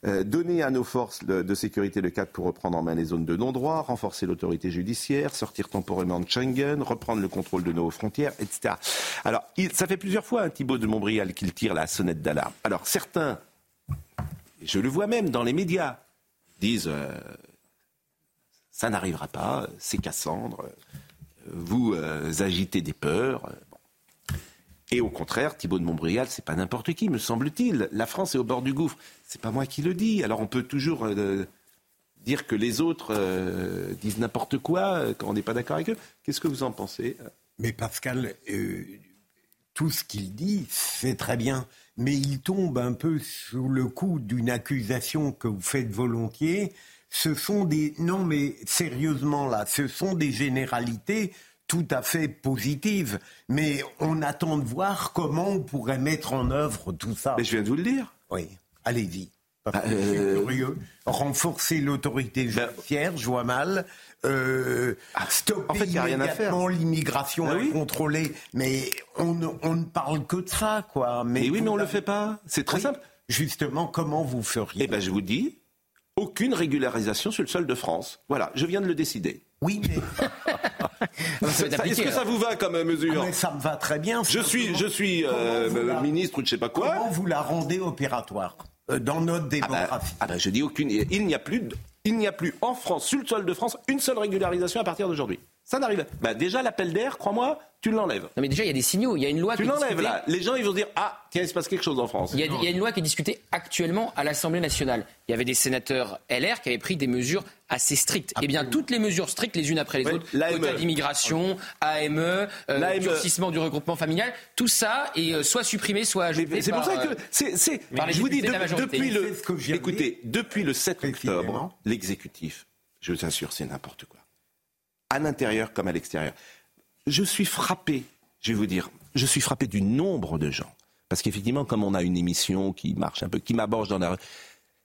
Euh, donner à nos forces de, sécurité le cadre pour reprendre en main les zones de non-droit, renforcer l'autorité judiciaire, sortir temporairement de Schengen, reprendre le contrôle de nos frontières, etc. Alors, ça fait plusieurs fois, un hein, Thibault de Montbrial, qu'il tire la sonnette d'alarme. Alors, certains, je le vois même dans les médias, disent euh, ça n'arrivera pas, c'est Cassandre, vous euh, agitez des peurs. Et au contraire, Thibault de Montbrial, c'est pas n'importe qui, me semble-t-il. La France est au bord du gouffre. C'est pas moi qui le dis. Alors on peut toujours euh, dire que les autres euh, disent n'importe quoi euh, quand on n'est pas d'accord avec eux. Qu'est-ce que vous en pensez Mais Pascal, tout ce qu'il dit, c'est très bien. Mais il tombe un peu sous le coup d'une accusation que vous faites volontiers. Ce sont des. Non, mais sérieusement, là, ce sont des généralités tout à fait positive, mais on attend de voir comment on pourrait mettre en œuvre tout ça. Mais je viens de vous le dire. Oui, allez-y. Bah, euh, curieux. Renforcer l'autorité bah, judiciaire, je vois mal. Euh, ah, stopper en fait, immédiatement l'immigration bah incontrôlée. Mais on, ne parle que de ça, quoi. Mais, oui, mais on ne le fait pas. C'est très simple. Justement, comment vous feriez? Eh bien, je vous dis, aucune régularisation sur le sol de France. Voilà, je viens de le décider. Oui, mais. Est-ce que ça vous va comme mesure ah, Ça me va très bien. Je suis, je suis euh, ministre ou je ne sais pas quoi. Comment vous la rendez opératoire euh, dans notre ah bah, démographie ah ben, Je dis aucune. Il n'y a plus, il n'y a plus en France, sur le sol de France, une seule régularisation à partir d'aujourd'hui. Ça n'arrive. Bah, déjà, l'appel d'air, crois-moi, tu l'enlèves. Non, mais déjà, il y a des signaux. Il y a une loi tu l'enlèves là. Les gens, ils vont dire Ah, tiens, il se passe quelque chose en France. Il y, a, il y a une loi qui est discutée actuellement à l'Assemblée nationale. Il y avait des sénateurs LR qui avaient pris des mesures assez strictes. Eh bien, toutes les mesures strictes, les unes après les autres, quota d'immigration, AME, euh, durcissement du regroupement familial, tout ça est euh, soit supprimé, soit ajouté. C'est pour ça que. c'est je vous dis, depuis, le, écoutez, depuis le 7 octobre, l'exécutif, je vous assure, c'est n'importe quoi. À l'intérieur comme à l'extérieur je suis frappé, je vais vous dire, je suis frappé du nombre de gens. Parce qu'effectivement, comme on a une émission qui marche un peu, qui m'aborde dans la rue,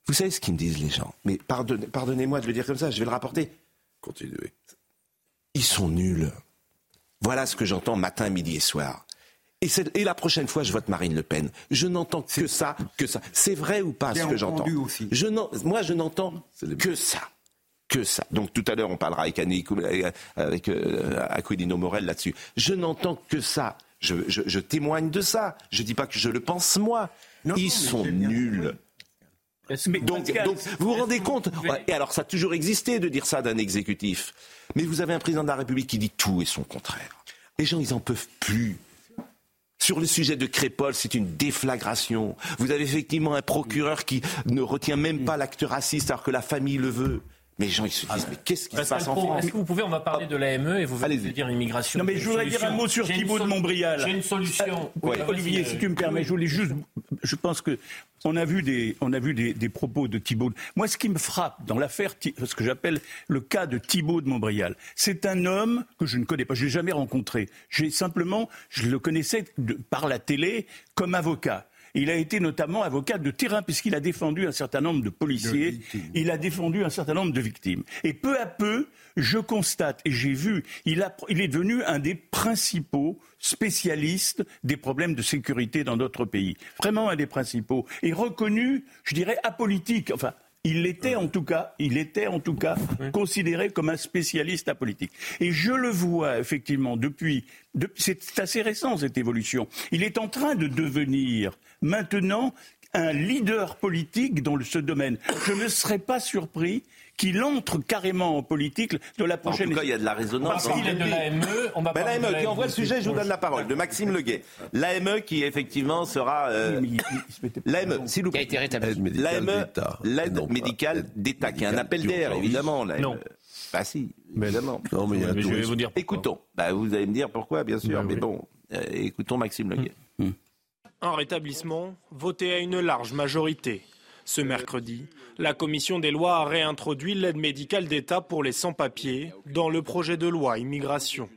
vous savez ce qu'ils me disent les gens Mais pardonnez-moi de le dire comme ça, je vais le rapporter. Continuez. Ils sont nuls. Voilà ce que j'entends matin, midi et soir. Et, et, la prochaine fois, je vote Marine Le Pen. Je n'entends que ça, que ça. C'est vrai ou pas ce que j'entends? Moi, je n'entends que ça que ça. Donc tout à l'heure, on parlera avec, Annie, avec euh, Aquilino Morel là-dessus. Je n'entends que ça. Je, témoigne de ça. Je ne dis pas que je le pense moi. Ils sont nuls. donc, vous vous rendez compte Et alors, ça a toujours existé de dire ça d'un exécutif. Mais vous avez un président de la République qui dit tout et son contraire. Les gens, ils n'en peuvent plus. Sur le sujet de Crépol, c'est une déflagration. Vous avez effectivement un procureur qui ne retient même pas l'acte raciste alors que la famille le veut. Mais les gens, ils se disent, mais qu'est-ce qui se passe en France Est-ce que vous pouvez, on va parler de l'AME et vous allez dire l'immigration Non, mais je voudrais dire un mot sur Thibault de Montbrial. J'ai une solution. Olivier, si tu me permets, je voulais juste. Je pense que on a vu des, on a vu des, des propos de Thibault. Moi, ce qui me frappe dans l'affaire, ce que j'appelle le cas de Thibault de Montbrial, c'est un homme que je ne connais pas, je l'ai jamais rencontré. J'ai simplement, je le connaissais par la télé comme avocat. Il a été notamment avocat de terrain puisqu'il a défendu un certain nombre de policiers, il a défendu un certain nombre de victimes. Et peu à peu, je constate et j'ai vu, il, est devenu un des principaux spécialistes des problèmes de sécurité dans notre pays. Vraiment un des principaux. Et reconnu, je dirais, apolitique. Enfin, il était en tout cas, il était en tout cas considéré comme un spécialiste apolitique. Et je le vois effectivement depuis, c'est assez récent cette évolution. Il est en train de devenir maintenant un leader politique dans ce domaine. Je ne serais pas surpris qu'il entre carrément en politique de la prochaine. En tout cas, il y a de la résonance. Parce qu'il est de l'AME, on va ben, L'AME, qui envoie le sujet, je vous donne la parole, de Maxime Leguet. L'AME qui, effectivement, sera... Euh, L'AME, s'il vous plaît. Qui a été rétabli. L'AME, l'aide médicale d'État, qui est un appel d'air, évidemment. Non. Bah si, évidemment. Non, mais, je vais vous dire Écoutons. Bah, vous allez me dire pourquoi, bien sûr. mais bon, euh, écoutons Maxime Leguet. Hum. Un rétablissement voté à une large majorité. Ce mercredi, la commission des lois a réintroduit l'aide médicale d'État pour les sans-papiers dans le projet de loi immigration.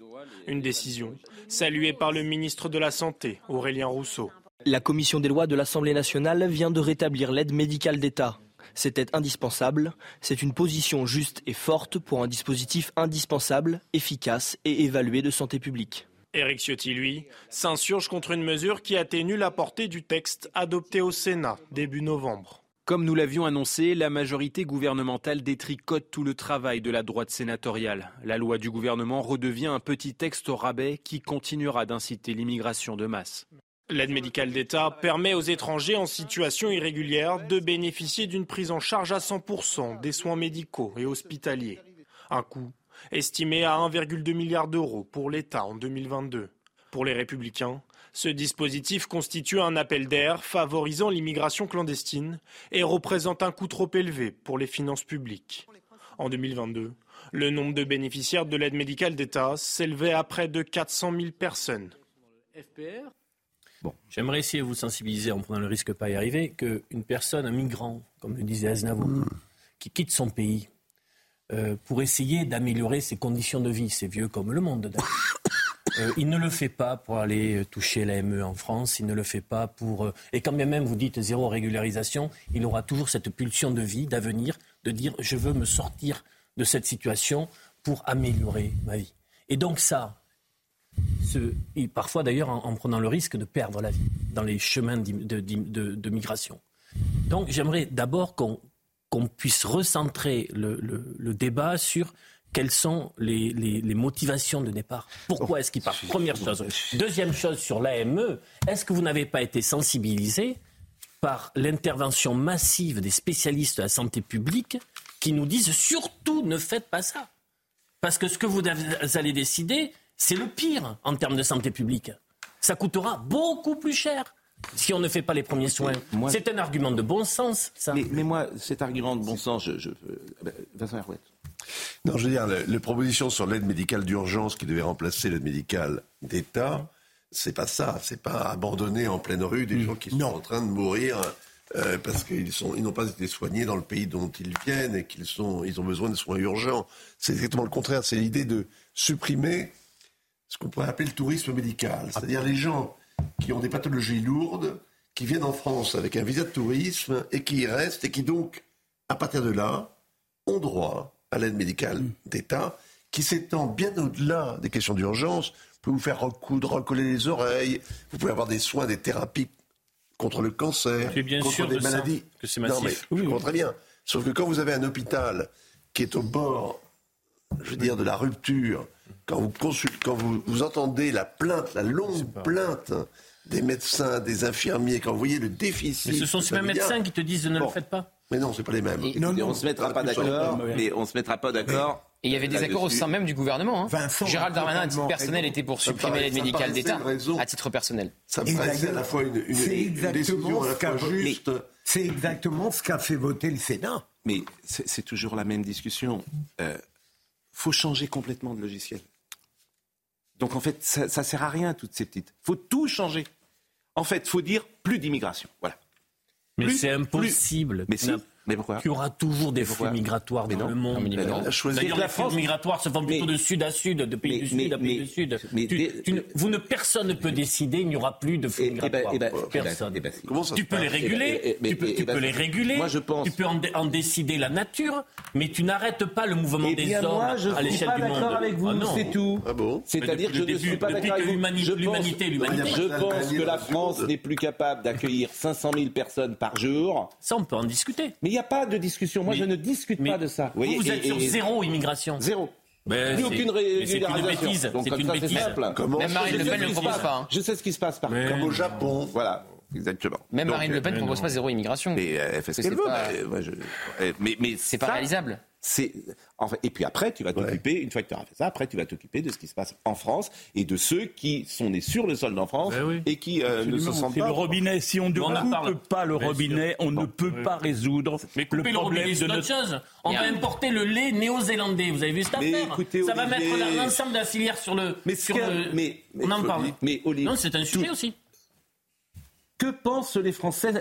Une décision saluée par le ministre de la Santé, Aurélien Rousseau. La commission des lois de l'Assemblée nationale vient de rétablir l'aide médicale d'État. C'était indispensable. C'est une position juste et forte pour un dispositif indispensable, efficace et évalué de santé publique. Éric Ciotti, lui, s'insurge contre une mesure qui atténue la portée du texte adopté au Sénat début novembre. Comme nous l'avions annoncé, la majorité gouvernementale détricote tout le travail de la droite sénatoriale. La loi du gouvernement redevient un petit texte au rabais qui continuera d'inciter l'immigration de masse. L'aide médicale d'État permet aux étrangers en situation irrégulière de bénéficier d'une prise en charge à 100% des soins médicaux et hospitaliers. Un coût estimé à 1,2 milliard d'euros pour l'État en 2022. Pour les républicains, ce dispositif constitue un appel d'air favorisant l'immigration clandestine et représente un coût trop élevé pour les finances publiques. En 2022, le nombre de bénéficiaires de l'aide médicale d'État s'élevait à près de 400 000 personnes. Bon, j'aimerais essayer de vous sensibiliser en prenant le risque de ne pas y arriver, qu'une personne, un migrant, comme le disait Aznavour, qui quitte son pays euh, pour essayer d'améliorer ses conditions de vie, c'est vieux comme le monde. Euh, il ne le fait pas pour aller euh, toucher l'AME en France, il ne le fait pas pour... Euh, et quand bien même vous dites zéro régularisation, il aura toujours cette pulsion de vie, d'avenir, de dire je veux me sortir de cette situation pour améliorer ma vie. Et donc ça, parfois d'ailleurs en, en, prenant le risque de perdre la vie dans les chemins de, migration. Donc j'aimerais d'abord qu'on puisse recentrer le, débat sur quelles sont les, les, les motivations de départ? Pourquoi est-ce qu'il part? Première chose. Deuxième chose sur l'AME, est-ce que vous n'avez pas été sensibilisé par l'intervention massive des spécialistes de la santé publique qui nous disent surtout ne faites pas ça Parce que ce que vous allez décider, c'est le pire en termes de santé publique. Ça coûtera beaucoup plus cher si on ne fait pas les premiers soins. C'est un argument de bon sens, ça. Mais, mais, moi, cet argument de bon sens, je, je, Vincent Herouette. Non, je veux dire, les propositions sur l'aide médicale d'urgence qui devait remplacer l'aide médicale d'État, c'est pas ça. C'est pas abandonner en pleine rue des gens qui sont en train de mourir euh, parce qu'ils sont, ils n'ont pas été soignés dans le pays dont ils viennent et qu'ils sont, ils ont besoin de soins urgents. C'est exactement le contraire. C'est l'idée de supprimer ce qu'on pourrait appeler le tourisme médical, c'est-à-dire les gens qui ont des pathologies lourdes, qui viennent en France avec un visa de tourisme et qui y restent et qui donc, à partir de là, ont droit à l'aide médicale d'État qui s'étend bien au-delà des questions d'urgence. Vous pouvez vous faire recoudre, recoller les oreilles, vous pouvez avoir des soins, des thérapies contre le cancer, bien contre sûr des de maladies. Ça, que c'est massif. Non, mais je comprends très bien. Sauf que quand vous avez un hôpital qui est au bord, je veux dire, de la rupture, quand vous consultez, quand vous, vous entendez la plainte, la longue plainte des médecins, des infirmiers, quand vous voyez le déficit. Mais ce sont ces mêmes médecins qui te disent ne bon. le faites pas. Mais non, c'est pas les mêmes. Et non, non, on se mettra pas d'accord, mais on se mettra pas d'accord. Et il y avait des accords au sein même du gouvernement. Hein. Vincent, Gérald Darmanin, à titre personnel, était pour supprimer l'aide médicale d'État, à titre personnel. Ça me paraissait à la fois une, une, une décision à la fois juste. C'est exactement ce qu'a fait voter le Sénat. Mais c'est toujours la même discussion. Euh, faut changer complètement de logiciel. Donc en fait, ça, ça sert à rien toutes ces petites. faut tout changer. En fait, faut dire plus d'immigration. Voilà. Mais c'est impossible. Mais. Mais pourquoi Il y aura toujours des flux migratoires dans non. le monde. Non, D'ailleurs, les flux migratoires se font plutôt mais, de sud à sud, de pays mais, du sud à pays du sud. Mais, tu, tu ne, vous ne, personne ne peut décider, il n'y aura plus de flux et, migratoires. Et ben, personne. Ben, tu peux les réguler, tu peux, tu peux les réguler, moi, je pense... tu peux en, en, décider la nature, mais tu n'arrêtes pas le mouvement et des bien hommes moi, je à l'échelle du monde. d'accord avec vous, ah c'est tout. Ah C'est-à-dire que je ne suis pas d'accord avec vous. L'humanité, l'humanité. Je pense que la France n'est plus capable d'accueillir 500 000 personnes par jour. Ça, on peut en discuter. Mais il n'y a pas de discussion. Moi, je ne discute pas de ça. Vous, vous êtes sur zéro immigration. Zéro. Mais plus aucune régularisation. C'est une bêtise. Donc comme une ça, c'est bêtise. simple. Comment Même Marine Le Pen ne propose pas. Hein. Je sais ce qui se passe par Mais... Comme au Japon. Voilà. Exactement. Même Donc, Marine Le Pen ne propose pas zéro immigration. Mais elle fait ce Que qu'elle c'est veut. pas- mais, ouais, je- euh, mais, mais C'est pas réalisable. C'est et puis après, tu vas t'occuper, une fois que tu auras fait ça, après, tu vas t'occuper de ce qui se passe en France et de ceux qui sont nés sur le sol d'en France Ben oui. et qui euh, ne se sentent pas. le robinet. Si on ne On coupe pas le robinet, on ne peut pas résoudre Mais couper le, problème robinet, de c'est autre notre... chose. On va importer le lait néo-zélandais. Vous avez vu cette Mais affaire écoutez, Ça va Olivier- mettre l'ensemble de la filière sur le. Mais, sur le- mais, mais- on en parle. Mais Olivier, Non, c'est un sujet aussi. que pensent les Français?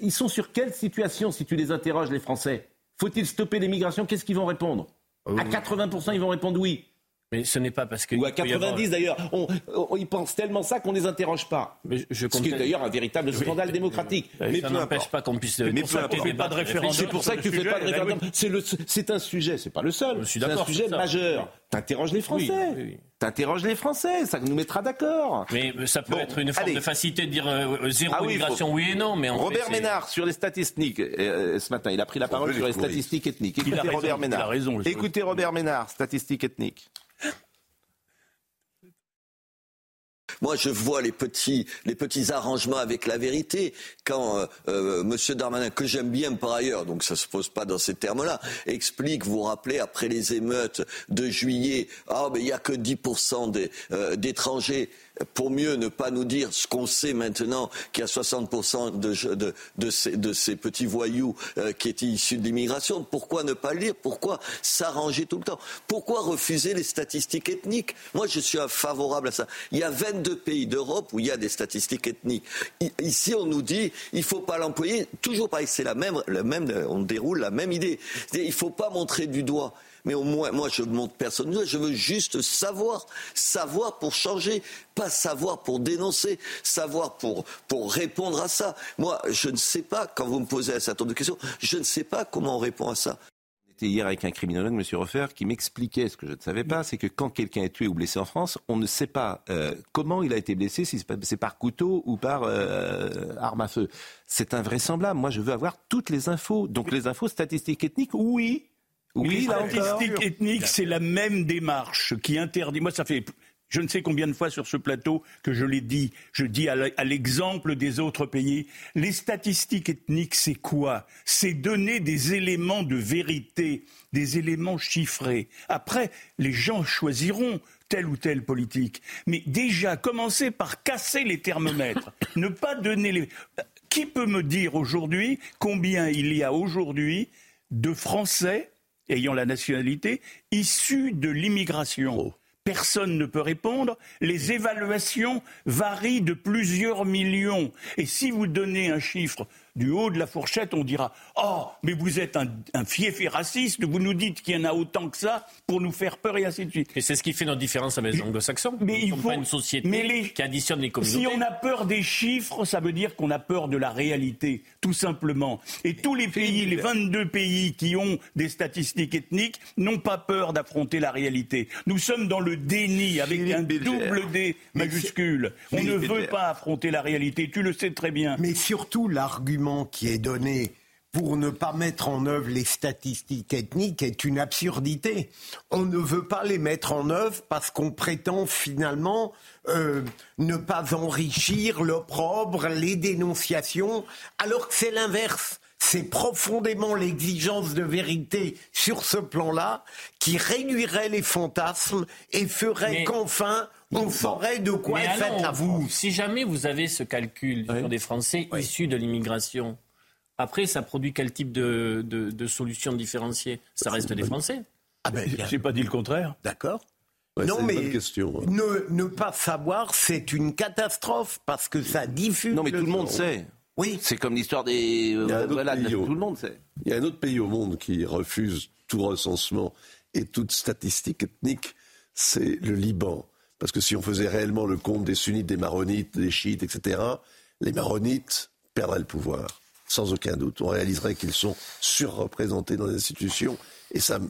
Ils sont sur quelle situation si tu les interroges, les Français? Faut-il stopper l'immigration Qu'est-ce qu'ils vont répondre? À 80%, ils vont répondre oui. Mais ce n'est pas parce que. Ou à 90 d'ailleurs. On, on, ils pensent tellement ça qu'on ne les interroge pas. Mais je Ce qui est d'ailleurs un véritable scandale démocratique. Mais peu ça n'empêche pas qu'on puisse. Mais pour peu ça qu'il importe. fait pas de référendum. C'est pour ça que tu fais pas de oui. référendum. C'est le- C'est un sujet, c'est pas le seul. Je suis C'est un sujet majeur. T'interroges les Français. Oui, oui, oui. T'interroges les Français, ça nous mettra d'accord. Mais ça peut Bon, être une forme allez. de facilité de dire euh, zéro Ah oui, immigration, faut- oui et non, mais en Robert fait, Ménard sur les statistiques euh, ce matin, il a pris la parole sur les statistiques ethniques. Écoutez raison, Robert il a Ménard. raison, Écoutez Robert Ménard, statistiques ethniques. Moi, je vois les petits, les petits arrangements avec la vérité. Quand euh, euh, Monsieur Darmanin, que j'aime bien par ailleurs, donc ça se pose pas dans ces termes-là, explique, vous vous rappelez, après les émeutes de juillet, ah mais il y a que 10% des, euh, d'étrangers. Pour mieux ne pas nous dire ce qu'on sait maintenant, qu'il y a 60% de, ces, petits voyous euh, qui étaient issus de l'immigration. Pourquoi ne pas le dire Pourquoi s'arranger tout le temps? Pourquoi refuser les statistiques ethniques? Moi, je suis favorable à ça. Il y a 22 pays d'Europe où il y a des statistiques ethniques. Ici, on nous dit il faut pas l'employer. Toujours pareil, c'est la même, la même, on déroule la même idée. Il faut pas montrer du doigt. Mais au moins, moi, je ne montre personne. Je veux juste savoir, savoir pour changer, pas savoir pour dénoncer, savoir pour pour répondre à ça. Moi, je ne sais pas. Quand vous me posez un certain nombre de questions, je ne sais pas comment on répond à ça. J'étais hier avec un criminologue, M. Refer, qui m'expliquait ce que je ne savais pas, c'est que quand quelqu'un est tué ou blessé en France, on ne sait pas euh, comment il a été blessé, si c'est par couteau ou par euh, arme à feu. C'est invraisemblable. Moi, je veux avoir toutes les infos. Donc les infos statistiques ethniques, oui. Oui, encore. statistiques ethniques, c'est la même démarche qui interdit. Moi, ça fait je ne sais combien de fois sur ce plateau que je l'ai dit. Je dis à l'exemple des autres pays. Les statistiques ethniques, c'est quoi? C'est donner des éléments de vérité, des éléments chiffrés. Après, les gens choisiront telle ou telle politique. Mais déjà, commencer par casser les thermomètres. ne pas donner les. Qui peut me dire aujourd'hui combien il y a aujourd'hui de Français ayant la nationalité issus de l'immigration Personne ne peut répondre. Les évaluations varient de plusieurs millions. Et si vous donnez un chiffre du haut de la fourchette, on dira Oh, mais vous êtes un, un fief et raciste, vous nous dites qu'il y en a autant que ça pour nous faire peur et ainsi de suite. Et c'est ce qui fait notre différence avec les anglo-saxons. Mais il faut- pas une société mais les- qui additionne les communautés. Si on a peur des chiffres, ça veut dire qu'on a peur de la réalité, tout simplement. Et tous les pays, les 22 pays qui ont des statistiques ethniques, n'ont pas peur d'affronter la réalité. Nous sommes dans le déni avec un double D majuscule. On ne veut pas affronter la réalité, tu le sais très bien. Mais surtout, l'argument qui est donné pour ne pas mettre en œuvre les statistiques ethniques est une absurdité. On ne veut pas les mettre en œuvre parce qu'on prétend finalement euh, ne pas enrichir l'opprobre, les dénonciations, alors que c'est l'inverse. C'est profondément l'exigence de vérité sur ce plan-là qui réduirait les fantasmes et ferait Mais- qu'enfin on saurait de quoi Mais est faite la vous. Si jamais vous avez ce calcul sur des Français issus de l'immigration, après, ça produit quel type de, de, de solution différenciée Ça reste des Français. Ah ben, J'ai pas dit le contraire. D'accord. Ouais, non, mais bonne question. Ne, ne pas savoir, c'est une catastrophe parce que ça diffuse. Non, mais tout le monde sait. Oui. C'est comme l'histoire des. euh, Il y a un autre voilà, pays au- tout le monde sait. Il y a un autre pays au monde qui refuse tout recensement et toute statistique ethnique, c'est le Liban. Parce que si on faisait réellement le compte des sunnites, des maronites, des chiites, etc., les maronites perdraient le pouvoir, sans aucun doute. On réaliserait qu'ils sont surreprésentés dans les institutions et ça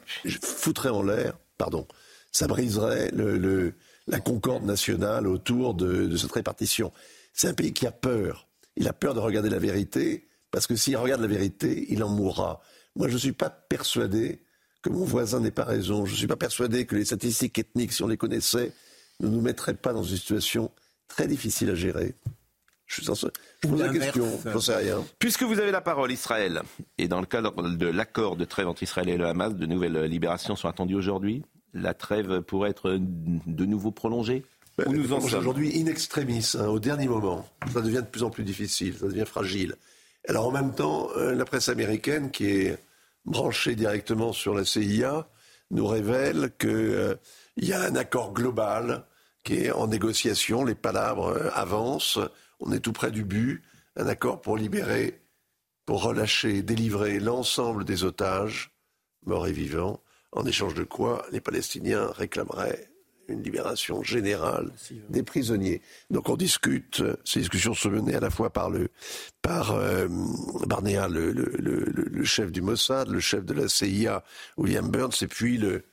foutrait en l'air, pardon, ça briserait le- le- la concorde nationale autour de, de cette répartition. C'est un pays qui a peur. Il a peur de regarder la vérité, parce que s'il regarde la vérité, il en mourra. Moi, je ne suis pas persuadé que mon voisin n'ait pas raison. Je ne suis pas persuadé que les statistiques ethniques, si on les connaissait, ne nous mettraient pas dans une situation très difficile à gérer. Je, suis je pose la question, j'en sais rien. Puisque vous avez la parole, Israël, et dans le cadre de l'accord de trêve entre Israël et le Hamas, de nouvelles libérations sont attendues aujourd'hui. La trêve pourrait être de nouveau prolongée Où nous en sommes Aujourd'hui, in extremis, hein, au dernier moment, ça devient de plus en plus difficile, ça devient fragile. Alors en même temps, euh, la presse américaine, qui est branchée directement sur la CIA, nous révèle qu'il y a un accord global qui est en négociation, les palabres euh, avancent, on est tout près du but, un accord pour libérer, pour relâcher, délivrer l'ensemble des otages, morts et vivants, en échange de quoi les Palestiniens réclameraient une libération générale des prisonniers. Donc on discute, ces discussions sont menées à la fois par le par euh, Barnea, le, le, le, le, chef du Mossad, le chef de la CIA, William Burns, et puis le,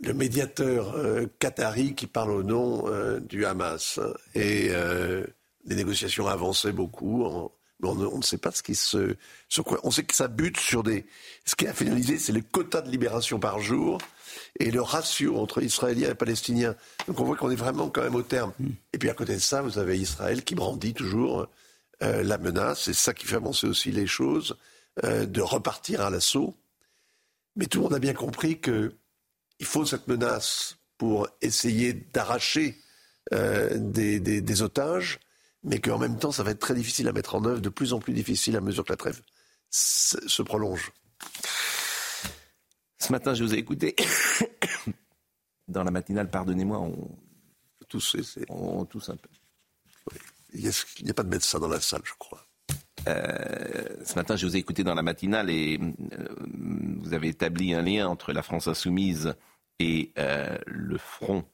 le médiateur euh, qatari qui parle au nom euh, du Hamas. Et euh, les négociations avançaient beaucoup. En, mais on, on, ne sait pas ce qui se, sur quoi. On sait que ça bute sur des. Ce qui a finalisé, c'est le quota de libération par jour et le ratio entre Israéliens et Palestiniens. Donc on voit qu'on est vraiment quand même au terme. Mm. Et puis à côté de ça, vous avez Israël qui brandit toujours euh, la menace. C'est ça qui fait avancer aussi les choses, euh, de repartir à l'assaut. Mais tout le monde a bien compris que il faut cette menace pour essayer d'arracher euh, des, des, des, otages, mais qu'en même temps, ça va être très difficile à mettre en œuvre, de plus en plus difficile à mesure que la trêve se prolonge. Ce matin, je vous ai écouté dans la matinale, pardonnez-moi, on tous, on tousse un peu. Il n'y a, pas de médecin dans la salle, je crois. Euh, ce matin, je vous ai écouté dans la matinale et euh, vous avez établi un lien entre la France insoumise et euh, le Front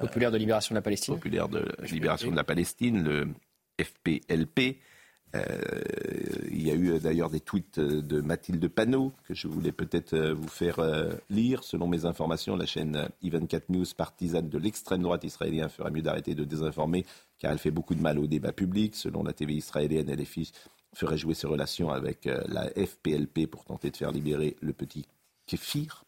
populaire de libération de la Palestine. Populaire de libération de la Palestine, le FPLP. Il y a eu d'ailleurs des tweets de Mathilde Panot que je voulais peut-être vous faire lire. Selon mes informations, la chaîne Even4 News, partisane de l'extrême droite israélienne, ferait mieux d'arrêter de désinformer car elle fait beaucoup de mal au débat public. Selon la TV israélienne, elle ferait jouer ses relations avec euh, la FPLP pour tenter de faire libérer le petit Kéfir.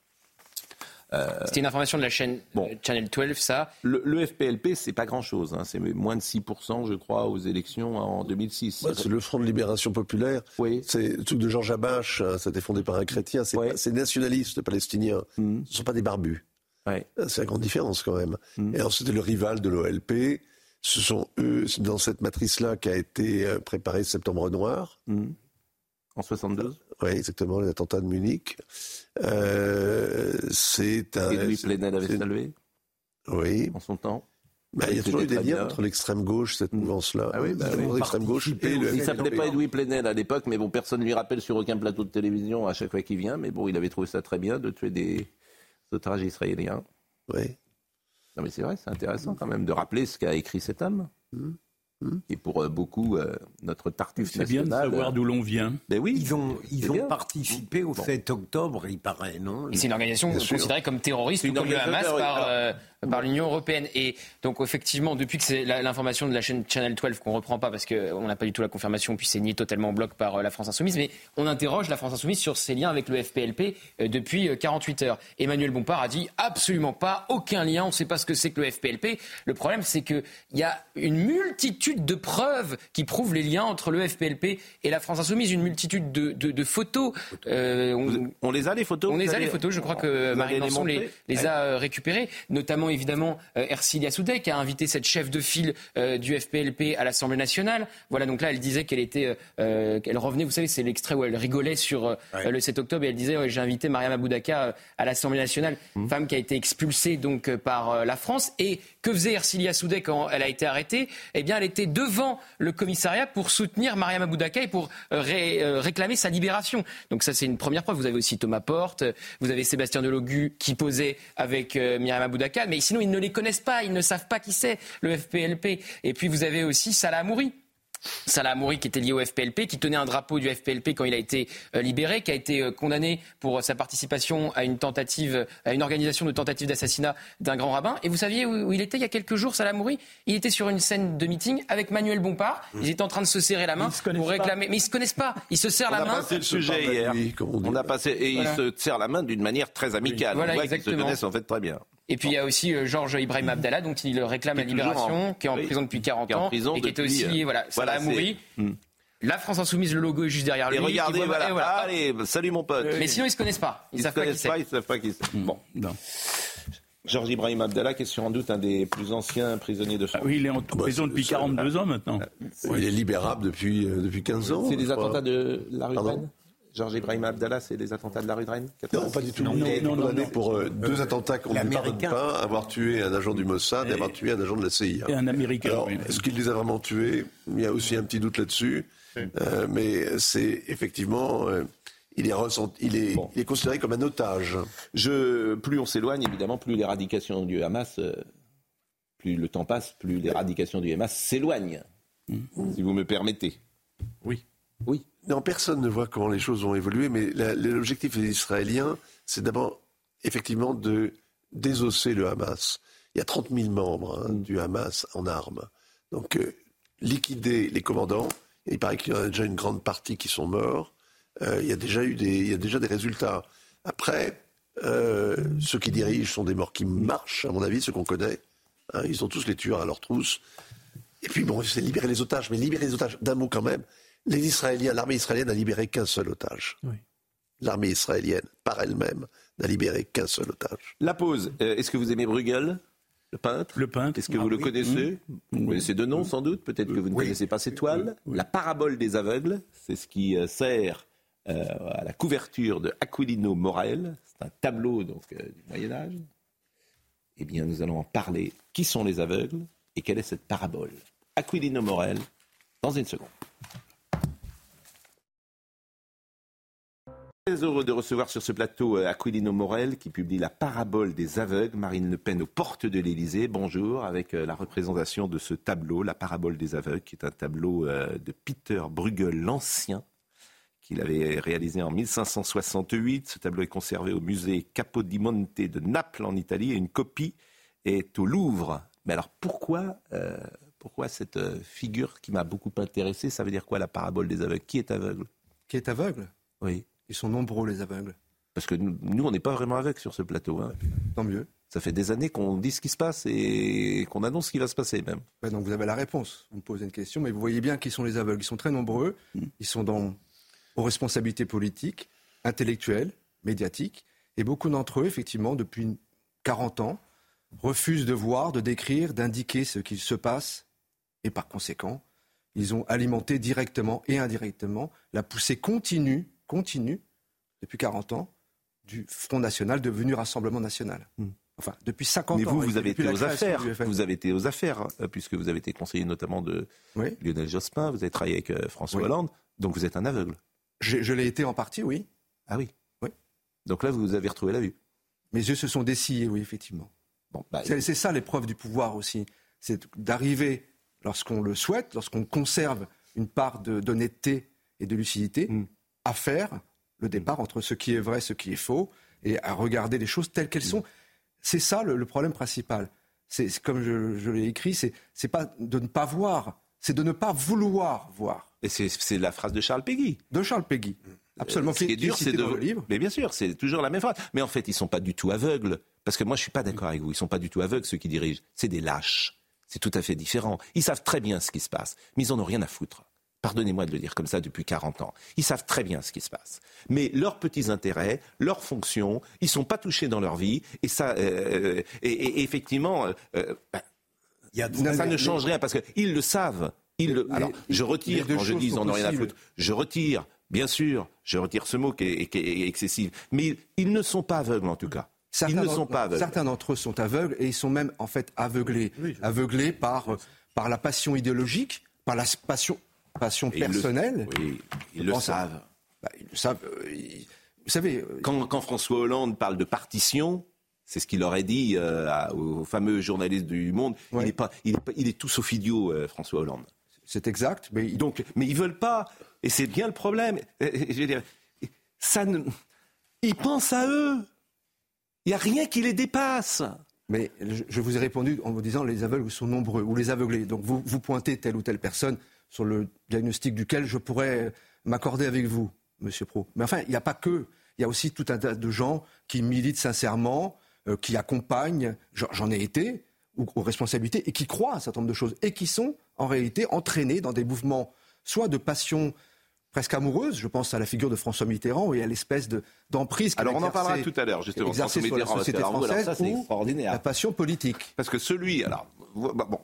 Euh, C'était une information de la chaîne bon. Channel 12, ça. Le, le FPLP, c'est pas grand-chose. Hein. C'est moins de 6%, je crois, aux élections en 2006. Ouais, c'est le Front de Libération Populaire. Oui. C'est le truc de Georges Abache. Hein, ça a été fondé par un chrétien. C'est ouais. nationalistes palestiniens. Mm. Ce ne sont pas des barbus. Ouais. C'est la grande différence, quand même. Mm. Et alors, c'était le rival de l'OLP. Ce sont eux, dans cette matrice-là, qui a été euh, préparée Septembre Noir. Mmh. En 72 Oui, exactement, les attentats de Munich. Euh, c'est un. Et Louis Plenel avait salué Oui. En son temps bah, il y a toujours eu des liens entre l'extrême gauche, cette mouvance-là. Ah oui, bah oui. l'extrême gauche et le. Il s'appelait pas Edoui Plenel à l'époque, mais bon, personne ne lui rappelle sur aucun plateau de télévision à chaque fois qu'il vient. Mais bon, il avait trouvé ça très bien de tuer des otages israéliens. Oui. Non mais c'est vrai, c'est intéressant quand même de rappeler ce qu'a écrit cet homme. Mmh. Mmh. Et pour euh, beaucoup, euh, notre Tartuffe national... C'est bien de savoir d'où l'on vient. Ben oui, ils ont, ils ont participé au bon. 7 octobre, il paraît, non? Et c'est une organisation considérée comme terroriste, comme le Hamas, par, euh, par l'Union européenne. Et donc, effectivement, depuis que c'est l'information de la chaîne Channel 12 qu'on reprend pas parce qu'on n'a pas du tout la confirmation, puis c'est nié totalement en bloc par la France Insoumise, mais on interroge la France Insoumise sur ses liens avec le FPLP depuis 48 heures. Emmanuel Bompard a dit absolument pas, aucun lien, on ne sait pas ce que c'est que le FPLP. Le problème, c'est qu'il y a une multitude de preuves qui prouvent les liens entre le FPLP et la France Insoumise, une multitude de, de, de photos. Euh, on, on, les a les photos On les a les photos, je crois que Marie Lançon les, les, les, a récupérées, notamment évidemment euh, Ercilia Soudek qui a invité cette chef de file euh, du FPLP à l'Assemblée nationale. Voilà, donc là elle disait qu'elle était, euh, qu'elle revenait, vous savez, c'est l'extrait où elle rigolait sur ouais. le 7 octobre et elle disait ouais, j'ai invité Mariam Aboudaka à l'Assemblée nationale, mmh. femme qui a été expulsée donc par la France. Et que faisait Ercilia Soudek quand elle a été arrêtée? Eh bien, elle était devant le commissariat pour soutenir Mariam Aboudaka et pour ré, euh, réclamer sa libération. Donc ça, c'est une première preuve. Vous avez aussi Thomas Porte, vous avez Sébastien Delogu qui posait avec euh, Myriam Aboudaka, mais sinon, ils ne les connaissent pas, ils ne savent pas qui c'est, le FPLP. Et puis, vous avez aussi Salah Amouri Salah Amouri qui était lié au FPLP, qui tenait un drapeau du FPLP quand il a été euh, libéré, qui a été euh, condamné pour sa participation à une tentative, à une organisation de tentative d'assassinat d'un grand rabbin. Et vous saviez où, il était il y a quelques jours, Salah Amouri? Il était sur une scène de meeting avec Manuel Bompard. Ils étaient en train de se serrer la main pour réclamer. Pas. Mais ils se connaissent pas. Ils se serrent on la main. On a passé le sujet hier. On a passé et voilà. ils se serrent la main d'une manière très amicale. Voilà, on voit exactement. Ils se connaissent en fait très bien. Et puis il y a aussi euh, Georges Ibrahim Abdallah, dont il réclame la libération, en, qui est en oui, prison depuis 40 ans, et qui était aussi, euh, voilà, ça voilà, a mouru. La France Insoumise, le logo est juste derrière et lui. Regardez, voit, voilà. et voilà. Allez, salut mon pote. Mais sinon, ils se connaissent pas. Ils, ils savent se connaissent pas, ils savent pas qui c'est. Bon, non. Georges Ibrahim Abdallah, qui est sans doute un des plus anciens prisonniers de France. Ah oui, il est en prison bah, depuis 42 ans maintenant. Il est libérable depuis, euh, depuis 15 ans. C'est des attentats de la rue Rennes Georges Ibrahim Abdallah, c'est les attentats de la rue de Rennes Non, pas du tout. Non, non, non, non, non. pour euh, deux attentats qu'on ne pardonne pas, avoir tué un agent du Mossad et, et avoir tué un agent de la CIA. Et un Américain. Alors, est-ce qu'il les a vraiment tués? Il y a aussi un petit doute là-dessus. Euh, mais c'est effectivement, euh, il est, il est, il est considéré comme un otage. Je, plus on s'éloigne, évidemment, plus l'éradication du Hamas, euh, plus le temps passe, plus l'éradication du Hamas s'éloigne, si vous me permettez. Oui. Oui. Non, personne ne voit comment les choses ont évolué, mais l'objectif des Israéliens, c'est d'abord effectivement de désosser le Hamas. Il y a 30 000 membres hein, mm. du Hamas en armes. Donc, euh, liquider les commandants, il paraît qu'il y en a déjà une grande partie qui sont morts. Euh, il, y a déjà eu des, il y a déjà des résultats. Après, euh, ceux qui dirigent sont des morts qui marchent, à mon avis, ceux qu'on connaît. Hein, ils sont tous les tueurs à leur trousse. Et puis, bon, c'est libérer les otages. Mais libérer les otages, d'un mot quand même, l'armée israélienne n'a libéré qu'un seul otage. L'armée israélienne, par elle-même, n'a libéré qu'un seul otage. La pause. Euh, est-ce que vous aimez Bruegel le peintre? Le peintre. Est-ce que vous ah le connaissez? Vous connaissez de nom sans doute, peut-être que vous ne connaissez pas cette toile. La parabole des aveugles, c'est ce qui euh, sert euh, à la couverture de Aquilino Morel. C'est un tableau donc, du Moyen Âge. Eh bien, nous allons en parler. Qui sont les aveugles et quelle est cette parabole? Aquilino Morel, dans une seconde. Très heureux de recevoir sur ce plateau euh, Aquilino Morel qui publie La parabole des aveugles, Marine Le Pen aux portes de l'Élysée. Bonjour, avec euh, la représentation de ce tableau, La parabole des aveugles, qui est un tableau euh, de Peter Bruegel l'Ancien, qu'il avait réalisé en 1568. Ce tableau est conservé au musée Capodimonte de Naples en Italie et une copie est au Louvre. Mais alors pourquoi, pourquoi cette figure qui m'a beaucoup intéressé? Ça veut dire quoi la parabole des aveugles? Qui est aveugle? Qui est aveugle? Oui. Ils sont nombreux, les aveugles. Parce que nous, on n'est pas vraiment aveugles sur ce plateau. Hein. Tant mieux. Ça fait des années qu'on dit ce qui se passe et qu'on annonce ce qui va se passer même. donc vous avez la réponse. Vous me posez une question, mais vous voyez bien qui sont les aveugles. Ils sont très nombreux. Mm. Ils sont dans, aux responsabilités politiques, intellectuelles, médiatiques. Et beaucoup d'entre eux, effectivement, depuis 40 ans, refusent de voir, de décrire, d'indiquer ce qui se passe. Et par conséquent, ils ont alimenté directement et indirectement la poussée continue continue, depuis 40 ans, du Front National devenu Rassemblement National. Hmm. Enfin, depuis 50 ans. Mais vous, vous avez été aux affaires. Vous avez été aux affaires, puisque vous avez été conseiller notamment de Lionel Jospin, vous avez travaillé avec euh, François Hollande, donc vous êtes un aveugle. Je, l'ai été en partie, oui. Ah oui Oui. Donc là, vous avez retrouvé la vue. Mes yeux se sont dessillés, oui, effectivement. Bon, bah, c'est, ça l'épreuve du pouvoir aussi. C'est d'arriver, lorsqu'on le souhaite, lorsqu'on conserve une part d'honnêteté et de lucidité, hmm à faire le départ entre ce qui est vrai, ce qui est faux, et à regarder les choses telles qu'elles sont. C'est ça le, problème principal. C'est comme je, l'ai écrit, c'est pas de ne pas voir, c'est de ne pas vouloir voir. Et c'est la phrase de Charles Péguy. De Charles Péguy. Absolument. ce qui est dur, c'est de. Le livre. Mais bien sûr, c'est toujours la même phrase. Mais en fait, ils sont pas du tout aveugles. Parce que moi, je suis pas d'accord avec vous. Ils sont pas du tout aveugles, ceux qui dirigent. C'est des lâches. C'est tout à fait différent. Ils savent très bien ce qui se passe, mais ils en ont rien à foutre. Pardonnez-moi de le dire comme ça depuis 40 ans. Ils savent très bien ce qui se passe. Mais leurs petits intérêts, leurs fonctions, ils sont pas touchés dans leur vie. Et ça, euh, et, effectivement, euh, bah, ça, ne change rien parce qu'ils le savent. Ils alors, je retire quand je dis ils n'en ont rien à foutre. Je retire, bien sûr, je retire ce mot qui est, excessif. Mais ils, ne sont pas aveugles en tout cas. Certains ils ne sont pas aveugles. Certains d'entre eux sont aveugles et ils sont même en fait aveuglés, aveuglés par par la passion idéologique, par la passion passion personnelle. oui, ils le savent. Bah, ils le savent. Euh, vous savez. Euh, quand, François Hollande parle de partition, c'est ce qu'il aurait dit euh, aux fameux journalistes du Monde. Il, est pas, il, est il est tout sauf idiot, François Hollande. C'est exact. Mais Donc, mais ils veulent pas. Et c'est bien le problème. Je veux dire, ça ne... Ils pensent à eux. Il n'y a rien qui les dépasse. Mais je vous ai répondu en vous disant les aveugles sont nombreux ou les aveuglés. Donc vous, vous pointez telle ou telle personne sur le diagnostic duquel je pourrais m'accorder avec vous, Monsieur Pro. Mais enfin, il n'y a pas que. Il y a aussi tout un tas de gens qui militent sincèrement, euh, qui accompagnent, j'en ai été, aux, responsabilités, et qui croient à un certain nombre de choses, et qui sont en réalité entraînés dans des mouvements, soit de passion presque amoureuse, je pense à la figure de François Mitterrand et à l'espèce d'emprise. Alors on en parlera tout à l'heure justement. Sur la société française extraordinaire. la passion politique. Parce que celui, alors bah, bon,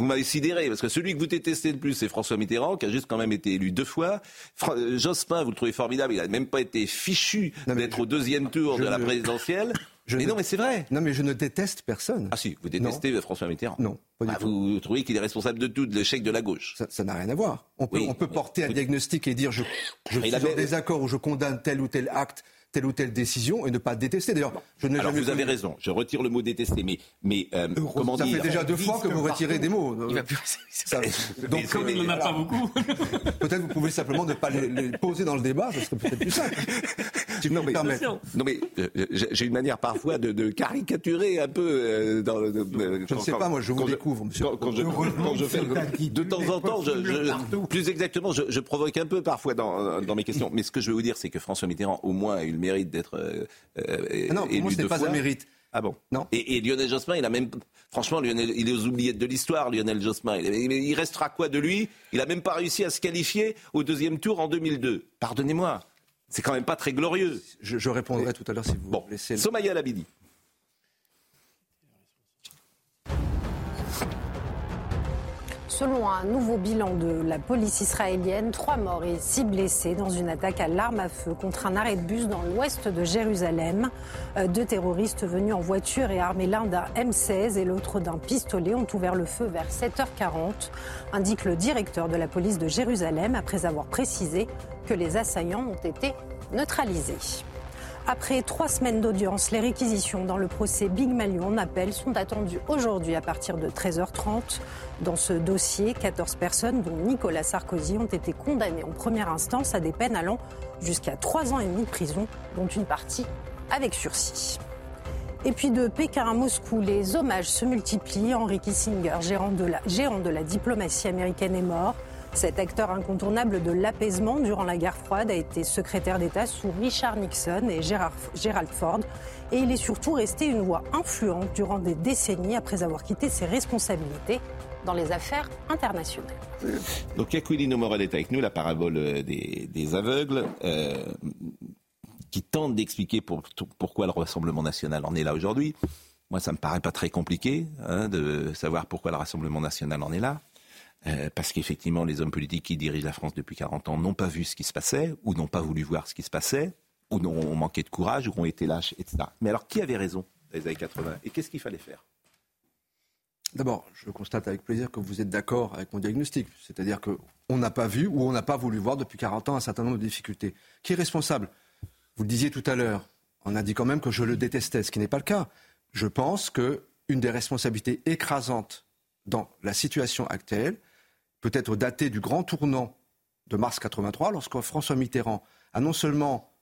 vous m'avez sidéré, parce que celui que vous détestez le plus, c'est François Mitterrand, qui a juste quand même été élu deux fois. Jospin, vous le trouvez formidable, il n'a même pas été fichu d'être au deuxième tour de la présidentielle. mais non, mais c'est vrai. Non, mais je ne déteste personne. Ah si, vous détestez François Mitterrand. Non, pas du Ah, tout. vous trouvez qu'il est responsable de tout, de l'échec de la gauche Ça- n'a rien à voir. On peut, Oui, on peut oui. porter un diagnostic et dire je, je suis en désaccord ou je condamne tel ou tel acte, telle ou telle décision et ne pas détester. D'ailleurs, je n'ai Alors jamais vous avez raison, je retire le mot détester, mais, mais euh, comment ça dire fait déjà deux fois que vous retirez des mots. Il va plus. Ça- donc, Comme il n'en a pas beaucoup. peut-être vous pouvez simplement ne pas les, les poser dans le débat, ce serait peut-être plus simple. Si Non mais, non mais euh, j'ai une manière parfois de, de caricaturer un peu euh, dans le. euh, Je ne sais pas, moi, je vous découvre, monsieur. Quand, quand je, quand je fais de temps en temps, je, je- plus exactement, je, je provoque un peu parfois dans, dans mes questions. Mais ce que je veux vous dire, c'est que François Mitterrand au moins a eu le mérite d'être euh, euh, Ah non, élu moi, ce n'est deux pas fois. un mérite. Ah bon? Non. Et, et Lionel Jospin, il a même, franchement, Lionel, il est aux oubliettes de l'histoire, Lionel Jospin. Il, restera quoi de lui? Il a même pas réussi à se qualifier au deuxième tour en 2002. Pardonnez-moi, c'est quand même pas très glorieux. Je, je répondrai tout à l'heure si vous Bon, laissez. le- Somaya Labidi. Selon un nouveau bilan de la police israélienne, trois morts et six blessés dans une attaque à l'arme à feu contre un arrêt de bus dans l'ouest de Jérusalem. Euh, Deux terroristes venus en voiture et armés l'un d'un M16 et l'autre d'un pistolet ont ouvert le feu vers 7h40, indique le directeur de la police de Jérusalem après avoir précisé que les assaillants ont été neutralisés. Après trois semaines d'audience, les réquisitions dans le procès Big Malion en appel sont attendues aujourd'hui à partir de 13h30. Dans ce dossier, 14 personnes, dont Nicolas Sarkozy, ont été condamnées en première instance à des peines allant jusqu'à trois ans et demi de prison, dont une partie avec sursis. Et puis de Pékin à Moscou, les hommages se multiplient. Henry Kissinger, gérant de la, géant de la diplomatie américaine, est mort. Cet acteur incontournable de l'apaisement durant la guerre froide a été secrétaire d'État sous Richard Nixon et Gérard- Gerald Ford. Et il est surtout resté une voix influente durant des décennies après avoir quitté ses responsabilités dans les affaires internationales. Donc Aquilino Morel est avec nous, la parabole euh, des, aveugles, euh, qui tente d'expliquer pour- pourquoi le Rassemblement national en est là aujourd'hui. Moi, ça me paraît pas très compliqué hein, de savoir pourquoi le Rassemblement national en est là. Euh, parce qu'effectivement, les hommes politiques qui dirigent la France depuis 40 ans n'ont pas vu ce qui se passait, ou n'ont pas voulu voir ce qui se passait, ou n'ont manqué de courage, ou ont été lâches, etc. Mais alors, qui avait raison dans les années 80 Et qu'est-ce qu'il fallait faire? D'abord, je constate avec plaisir que vous êtes d'accord avec mon diagnostic. C'est-à-dire qu'on n'a pas vu ou on n'a pas voulu voir depuis 40 ans un certain nombre de difficultés. Qui est responsable? Vous le disiez tout à l'heure, on a dit quand même que je le détestais, ce qui n'est pas le cas. Je pense que une des responsabilités écrasantes dans la situation actuelle peut être datée du grand tournant de mars 83, lorsque François Mitterrand a non seulement,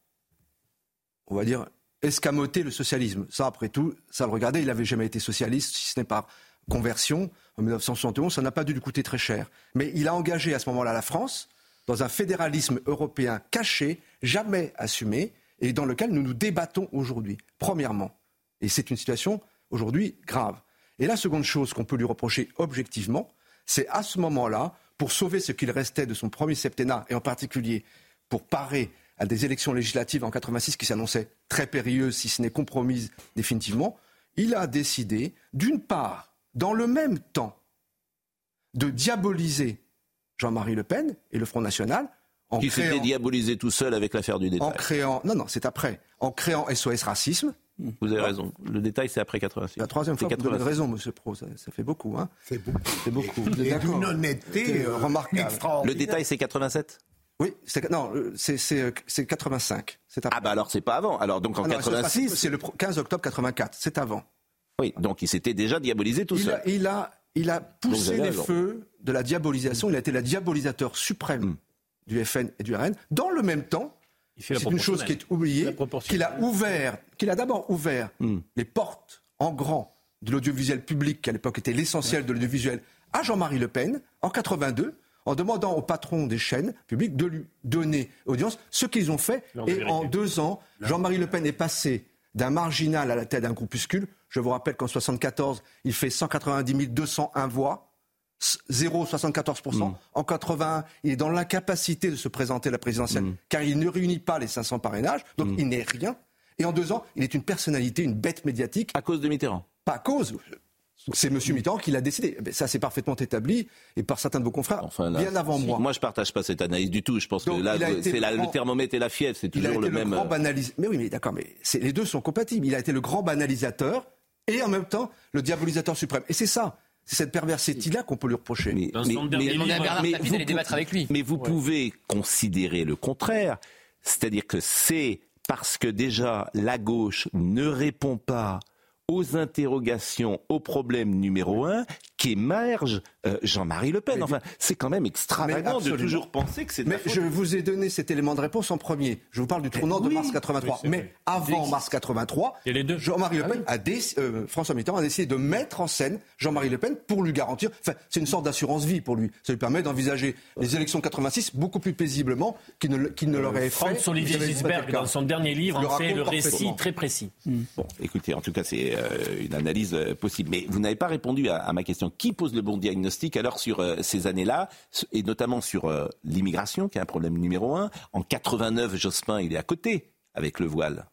on va dire, escamoté le socialisme. Ça, après tout, ça le regardait, il n'avait jamais été socialiste, si ce n'est par conversion en 1971, ça n'a pas dû lui coûter très cher. Mais il a engagé à ce moment-là la France dans un fédéralisme européen caché, jamais assumé, et dans lequel nous nous débattons aujourd'hui, premièrement. Et c'est une situation aujourd'hui grave. Et la seconde chose qu'on peut lui reprocher objectivement, c'est à ce moment-là, pour sauver ce qu'il restait de son premier septennat, et en particulier pour parer à des élections législatives en 86 qui s'annonçaient très périlleuses, si ce n'est compromises définitivement, il a décidé, d'une part, dans le même temps, de diaboliser Jean-Marie Le Pen et le Front National en Qui s'était diabolisé tout seul avec l'affaire du détail en créant, non, non, c'est après, en créant SOS Racisme. Vous avez raison. Le détail, c'est après 86. La troisième fois, C'est vous 86. raison, monsieur Pro, ça, ça fait beaucoup. Hein. C'est beaucoup. C'est beaucoup. Et d'accord d'une honnêteté C'est, euh, remarquable. extraordinaire. Le détail, c'est 87 Oui, c'est, non, euh, c'est, c'est, euh, c'est 85. C'est après. Ah bah alors c'est pas avant. Alors donc en Ah non, SOS Racisme, 86, c'est le pro- 15 octobre 84, c'est avant. oui, donc il s'était déjà diabolisé tout Il seul. a, il, a, il a poussé avez les raison. feux de la diabolisation. Il a été le diabolisateur suprême Mm. du FN et du RN. Dans le même temps, c'est une chose qui est oubliée, qu'il a ouvert, qu'il a d'abord ouvert Mm. les portes en grand de l'audiovisuel public, qui à l'époque était l'essentiel de l'audiovisuel, à Jean-Marie Le Pen en 82, en demandant au patron des chaînes publiques de lui donner audience, ce qu'ils ont fait. Et en deux ans, Jean-Marie Le Pen est passé d'un marginal à la tête d'un groupuscule. Je vous rappelle qu'en 74, il fait 190 201 voix. 0,74%. En 81, il est dans l'incapacité de se présenter à la présidentielle, car il ne réunit pas les 500 parrainages, donc il n'est rien. Et en deux ans, il est une personnalité, une bête médiatique, À cause de Mitterrand. pas à cause. C'est M. Mitterrand qui l'a décidé. Mais ça, c'est parfaitement établi et par certains de vos confrères Enfin, là, bien avant si- moi. Moi, je partage pas cette analyse du tout. Je pense Donc, que là, c'est le le thermomètre et la fièvre, c'est Il a toujours été le même. grand euh, banalis- Mais oui, mais d'accord, mais les deux sont compatibles. Il a été le grand banalisateur et en même temps le diabolisateur suprême. Et c'est ça, c'est cette perversité-là qu'on peut lui reprocher. Mais, débattre avec lui. Vous pouvez considérer le contraire, c'est-à-dire que c'est parce que déjà la gauche ne répond pas aux interrogations, au problème numéro un, qu'émerge euh, Jean-Marie Le Pen. Enfin, c'est quand même extravagant de absolument. toujours penser que c'est de Mais je vous ai donné cet élément de réponse en premier. Je vous parle du tournant de mars 83. Oui, c'est mais avant mars 83, Il y a les deux. Jean-Marie Le Pen a déc- euh, François Mitterrand a décidé de mettre en scène Jean-Marie Le Pen pour lui garantir. Enfin, c'est une sorte d'assurance vie pour lui. Ça lui permet d'envisager les élections 86 beaucoup plus paisiblement qu'il ne, qu'il ne l'aurait fait. Pas été Gisberg, dans son dernier livre, en fait le récit très précis. Bon, écoutez, en tout cas, c'est euh, une analyse euh, possible. Mais vous n'avez pas répondu à, à ma question. Qui pose le bon diagnostic alors sur euh, ces années-là, et notamment sur euh, l'immigration, qui est un problème numéro un En 89, Jospin, il est à côté avec le voile.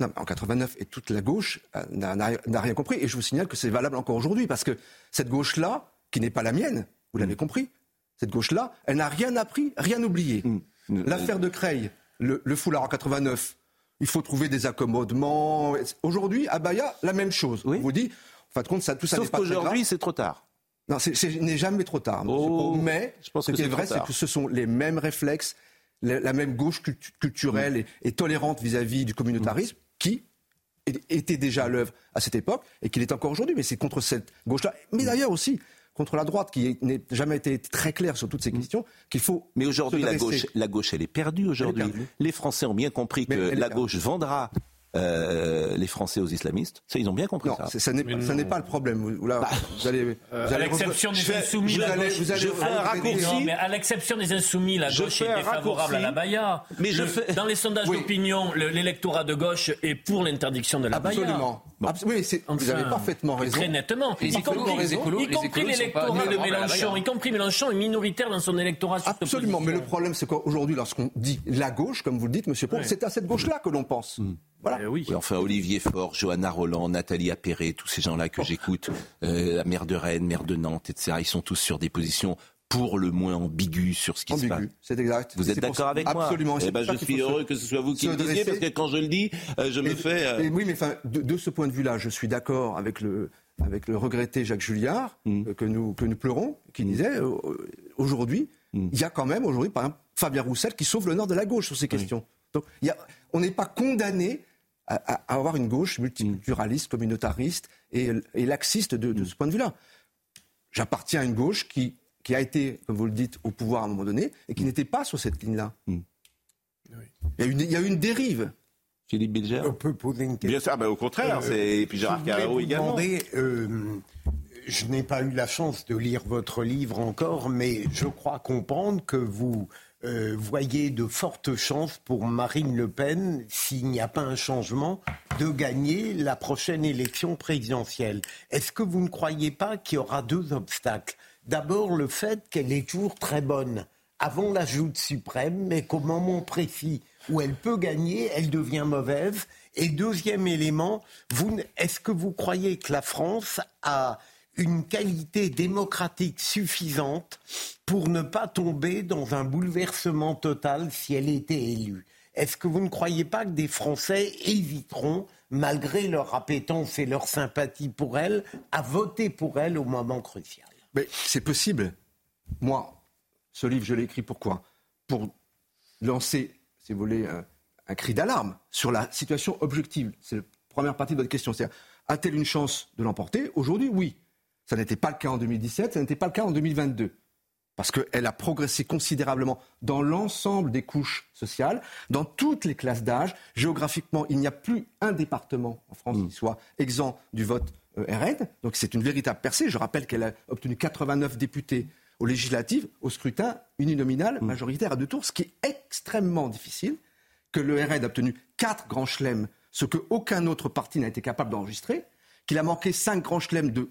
Non, mais en 89, et toute la gauche euh, n'a rien compris. Et je vous signale que c'est valable encore aujourd'hui, parce que cette gauche-là, qui n'est pas la mienne, vous l'avez compris, cette gauche-là, elle n'a rien appris, rien oublié. L'affaire de Creil, le, le foulard en 89, il faut trouver des accommodements. Aujourd'hui, à Bahia, la même chose. On vous dit, fin de compte, ça, tout ça Sauf qu'aujourd'hui, c'est trop tard. Non, il n'est jamais trop tard. Oh, mais je pense ce qui est vrai, c'est que ce sont les mêmes réflexes, la, la même gauche cultu- culturelle et, et tolérante vis-à-vis du communautarisme qui était déjà à l'œuvre à cette époque et qu'il est encore aujourd'hui. Mais c'est contre cette gauche-là, mais d'ailleurs aussi contre la droite qui n'a jamais été très claire sur toutes ces questions qu'il faut. Mais aujourd'hui, la gauche, la gauche, elle est perdue aujourd'hui. Les Français ont bien compris Mais que la gauche vendra euh, les Français aux islamistes. Ça, ils ont bien compris Non, ça. ça n'est pas, le problème. Vous, là, vous allez, vous Euh, allez à l'exception des insoumis, vous la allez- gauche- vous allez je fais un raccourci. Mais à l'exception des insoumis, la gauche défavorable raccourci. à la baya. Mais je Le- fais- Dans les sondages Oui. d'opinion, le- l'électorat de gauche est pour l'interdiction de la baya. Absolument. Abs- oui, c'est- vous Enfin, avez parfaitement raison. Très nettement. Les y compris, l'électorat de Mélenchon, y compris Mélenchon est minoritaire dans son électorat Absolument, mais le problème, c'est qu'aujourd'hui, lorsqu'on dit la gauche, comme vous le dites, Monsieur Pau, c'est à cette gauche-là que l'on pense. Voilà. Eh oui. Oui, enfin, Olivier Faure, Johanna Roland, Nathalie Appéré, tous ces gens-là que j'écoute, euh, la maire de Rennes, maire de Nantes, etc., ils sont tous sur des positions pour le moins ambiguës sur ce qui se passe. Ambigu, c'est exact. Vous êtes d'accord avec moi Absolument. Eh ben, je suis heureux que ce soit vous qui le disiez, parce que quand je le dis, euh, je me Et- fais... euh, et oui, mais enfin, de, de ce point de vue-là, je suis d'accord avec le, avec le regretté Jacques Julliard, Mm. euh, que, nous, que nous pleurons, qui disait euh, euh, aujourd'hui, Mm. il y a quand même, aujourd'hui, par exemple, Fabien Roussel qui sauve l'honneur de la gauche sur ces questions. Donc, il y a, on n'est pas condamné à, avoir une gauche multiculturaliste, communautariste et, et laxiste de, Mm. de ce point de vue-là. J'appartiens à une gauche qui, qui a été, comme vous le dites, au pouvoir à un moment donné et qui n'était pas sur cette ligne-là. Mm. Il y, a une, il y a eu une dérive. Philippe Bilger On peut poser une question. Bien sûr, bah, au contraire, Euh, c'est... et puis Gérard vous également. demander, euh, je n'ai pas eu la chance de lire votre livre encore, mais je crois comprendre que vous euh, voyez de fortes chances pour Marine Le Pen, s'il n'y a pas un changement, de gagner la prochaine élection présidentielle. Est-ce que vous ne croyez pas qu'il y aura deux obstacles? D'abord, le fait qu'elle est toujours très bonne avant la joute suprême, mais qu'au moment précis où elle peut gagner, elle devient mauvaise. Et deuxième élément, est-ce que vous croyez que la France a une qualité démocratique suffisante pour ne pas tomber dans un bouleversement total si elle était élue Est-ce que vous ne croyez pas que des Français hésiteront, malgré leur appétence et leur sympathie pour elle, à voter pour elle au moment crucial? Mais c'est possible. Moi, ce livre, je l'ai écrit pourquoi? Pour lancer, si vous voulez, un, un cri d'alarme sur la situation objective. C'est la première partie de votre question. C'est-à-dire, a-t-elle une chance de l'emporter? Aujourd'hui, oui. Ça n'était pas le cas en 2017, ça n'était pas le cas en 2022. Parce qu'elle a progressé considérablement dans l'ensemble des couches sociales, dans toutes les classes d'âge. Géographiquement, il n'y a plus un département en France qui soit exempt du vote euh, RN. Donc c'est une véritable percée. Je rappelle qu'elle a obtenu 89 députés aux législatives, au scrutin uninominal majoritaire à deux tours, ce qui est extrêmement difficile, que le RN a obtenu quatre grands chelems, ce que aucun autre parti n'a été capable d'enregistrer, qu'il a manqué cinq grands chelems de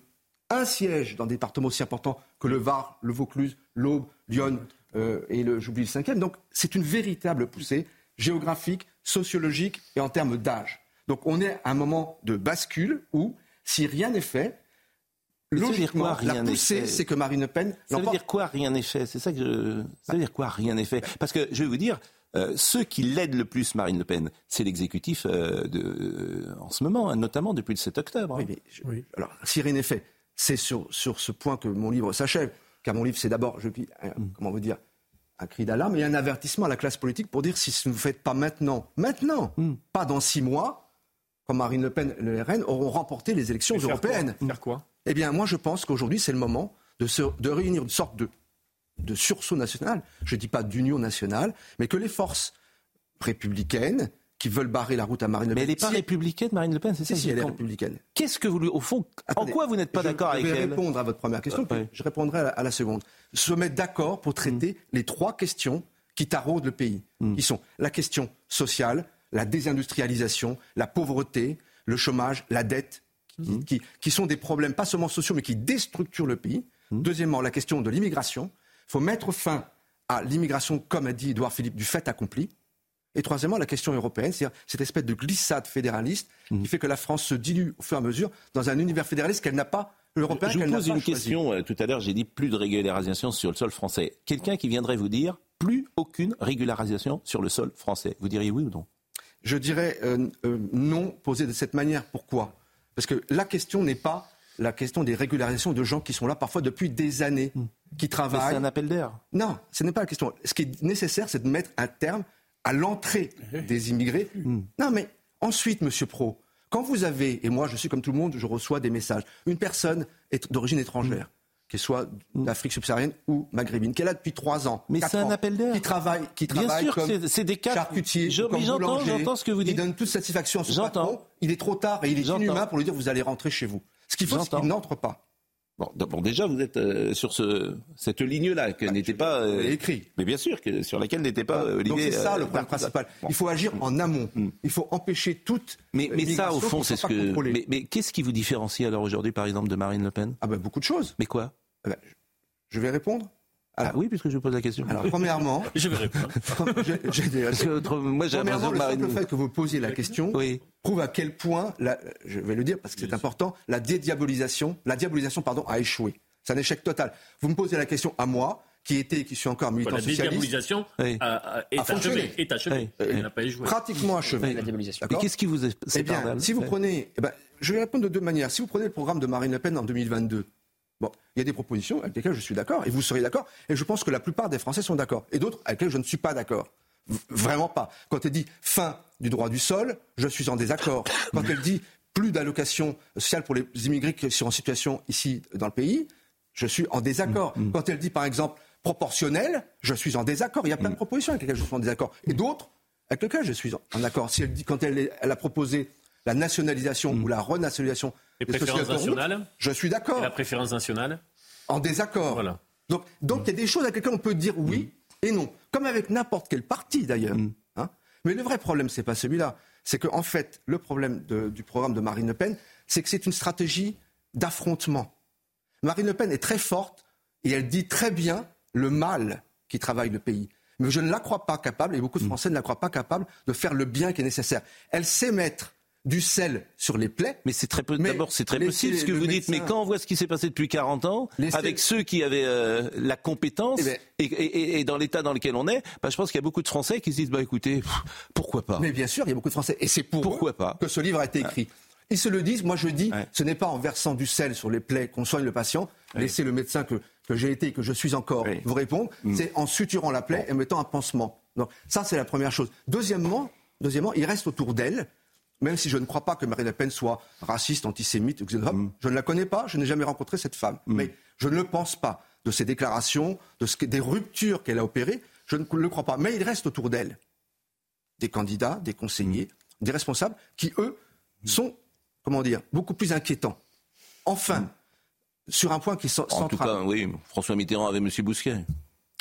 un siège dans des départements aussi importants que le Var, le Vaucluse, l'Aube, Lyon euh, et le, j'oublie le cinquième. Donc c'est une véritable poussée géographique, sociologique et en termes d'âge. Donc on est à un moment de bascule où, si rien n'est fait, logiquement, rien la n'est poussée, fait c'est que Marine Le Pen Ça veut dire quoi rien n'est fait? C'est ça que je... Ça veut dire quoi rien n'est fait? Parce que je vais vous dire, euh, ceux qui l'aident le plus Marine Le Pen, c'est l'exécutif euh, de, euh, en ce moment, hein, notamment depuis le 7 octobre. hein. Oui, mais je- Alors, si rien n'est fait, c'est sur, sur ce point que mon livre s'achève. Car mon livre, c'est d'abord, je un- Mm. comment vous dire, un cri d'alarme et un avertissement à la classe politique pour dire si vous ne faites pas maintenant, maintenant, Mm. pas dans six mois, quand Marine Le Pen et le RN auront remporté les élections faire européennes. quoi Faire quoi Eh bien, moi, je pense qu'aujourd'hui, c'est le moment de, se, de réunir une sorte de, de sursaut national. Je ne dis pas d'union nationale, mais que les forces républicaines qui veulent barrer la route à Marine Le Mais Pen. elle n'est pas si- républicaine, Marine Le Pen, c'est ça si, elle est républicaine. Qu'est-ce que vous lui. Au fond, Attendez, en quoi vous n'êtes pas d'accord avec Je vais elle répondre à votre première question, puis je répondrai à la, à la seconde. Se mettre d'accord pour traiter les trois questions qui taraudent le pays, qui sont la question sociale, la désindustrialisation, la pauvreté, le chômage, la dette, qui, qui- qui sont des problèmes pas seulement sociaux, mais qui déstructurent le pays. Deuxièmement, la question de l'immigration. Il faut mettre fin à l'immigration, comme a dit Édouard Philippe, du fait accompli. Et troisièmement, la question européenne, c'est-à-dire cette espèce de glissade fédéraliste qui fait que la France se dilue au fur et à mesure dans un univers fédéraliste qu'elle n'a pas, européen Je vous pose une choisi. question. euh, tout à l'heure, j'ai dit plus de régularisation sur le sol français. Quelqu'un qui viendrait vous dire plus aucune régularisation sur le sol français. Vous diriez oui ou non? Je dirais euh, euh, non posé de cette manière. Pourquoi? Parce que la question n'est pas la question des régularisations de gens qui sont là parfois depuis des années, qui Mais travaillent. C'est un appel d'air. Non, ce n'est pas la question. Ce qui est nécessaire, c'est de mettre un terme à l'entrée des immigrés. Non, mais ensuite, Monsieur Pro, quand vous avez, et moi je suis comme tout le monde, je reçois des messages, une personne est d'origine étrangère, qu'elle soit d'Afrique subsaharienne ou maghrébine, qu'elle a depuis trois ans, Mais c'est un ans, appel d'air. qui travaille, qui Bien travaille sûr, comme c'est- c'est des cas- charcutier, Je- ou comme mais j'entends, boulanger, j'entends ce que vous Il dites. donne toute satisfaction à son patron. Il est trop tard et il est inhumain pour lui dire vous allez rentrer chez vous. Ce qu'il faut, c'est qu'il n'entre pas. Bon, déjà, vous êtes euh, sur ce, cette ligne-là, que n'était pas. euh, Bah, écrit. Mais bien sûr, que, sur laquelle n'était pas euh, Donc Olivier. c'est ça euh, le point principal. Bon. Il faut agir en amont. Il faut empêcher toute Mais, mais ça, au fond, qui c'est ce que. Mais, mais qu'est-ce qui vous différencie alors aujourd'hui, par exemple, de Marine Le Pen? Ah ben beaucoup de choses. Mais quoi? Ah je vais répondre. Ah oui, puisque je pose la question. Alors premièrement, Je vais répondre. Parce que autre- moi, j'ai Premièrement, le simple fait que vous posiez la question Oui. prouve à quel point, la- je vais le dire parce que c'est important, la dédiabolisation, la diabolisation pardon, a échoué. C'est un échec total. Vous me posez la question à moi, qui était et qui suis encore militant La socialiste, dédiabolisation Oui. a- a- est A achevée. Est achevée. Oui. Elle n'a pas échoué. pratiquement achevé. La diabolisation. Mais qu'est-ce qui vous est Eh bien, si vous prenez, eh ben, je vais répondre de deux manières. Si vous prenez le programme de Marine Le Pen en 2022, bon, il y a des propositions avec lesquelles je suis d'accord, et vous serez d'accord, et je pense que la plupart des Français sont d'accord, et d'autres avec lesquelles je ne suis pas d'accord. Vraiment pas. Quand elle dit fin du droit du sol, je suis en désaccord. Quand elle dit plus d'allocations sociales pour les immigrés qui sont en situation ici dans le pays, je suis en désaccord. Quand elle dit par exemple proportionnel, je suis en désaccord. Il y a plein de propositions avec lesquelles je suis en désaccord. Et d'autres avec lesquelles je suis en- accord. Si elle dit, quand elle a proposé la nationalisation ou la renationalisation Les des préférences sociétés de route, nationales je suis Et d'accord. la préférence nationale En désaccord. Voilà. Donc, donc il y a des choses avec lesquelles on peut dire oui et non, comme avec n'importe quel parti d'ailleurs. hein. Mais le vrai problème, c'est pas celui-là. C'est qu'en en fait, le problème de- du programme de Marine Le Pen, c'est que c'est une stratégie d'affrontement. Marine Le Pen est très forte et elle dit très bien le mal qui travaille le pays. Mais je ne la crois pas capable, et beaucoup de Français ne la croient pas capable, de faire le bien qui est nécessaire. Elle sait mettre du sel sur les plaies. Mais c'est très peu. D'abord, c'est très possible ce que vous dites. Mais quand on voit ce qui s'est passé depuis 40 ans, avec ceux qui avaient euh, la compétence Eh ben- et, et- et dans l'état dans lequel on est, bah, je pense qu'il y a beaucoup de Français qui se disent bah écoutez, pff, pourquoi pas? Mais bien sûr, il y a beaucoup de Français. Et c'est pour Pourquoi eux pas? que ce livre a été écrit. Ils se le disent. Moi, je dis, Ouais. ce n'est pas en versant du sel sur les plaies qu'on soigne le patient. Laissez le médecin que, que j'ai été et que je suis encore Oui. vous répondre. Mm. C'est en suturant la plaie et mettant un pansement. Donc, ça, c'est la première chose. Deuxièmement, deuxièmement, il reste autour d'elle. Même si je ne crois pas que Marine Le Pen soit raciste, antisémite, xénophobe, Mm. je ne la connais pas, je n'ai jamais rencontré cette femme. Mais je ne le pense pas. De ses déclarations, de ce que- des ruptures qu'elle a opérées, je ne le crois pas. Mais il reste autour d'elle des candidats, des conseillers, des responsables qui, eux, sont, comment dire, beaucoup plus inquiétants. Enfin, sur un point qui est cen- En tout central. cas, oui, François Mitterrand avait M. Bousquet.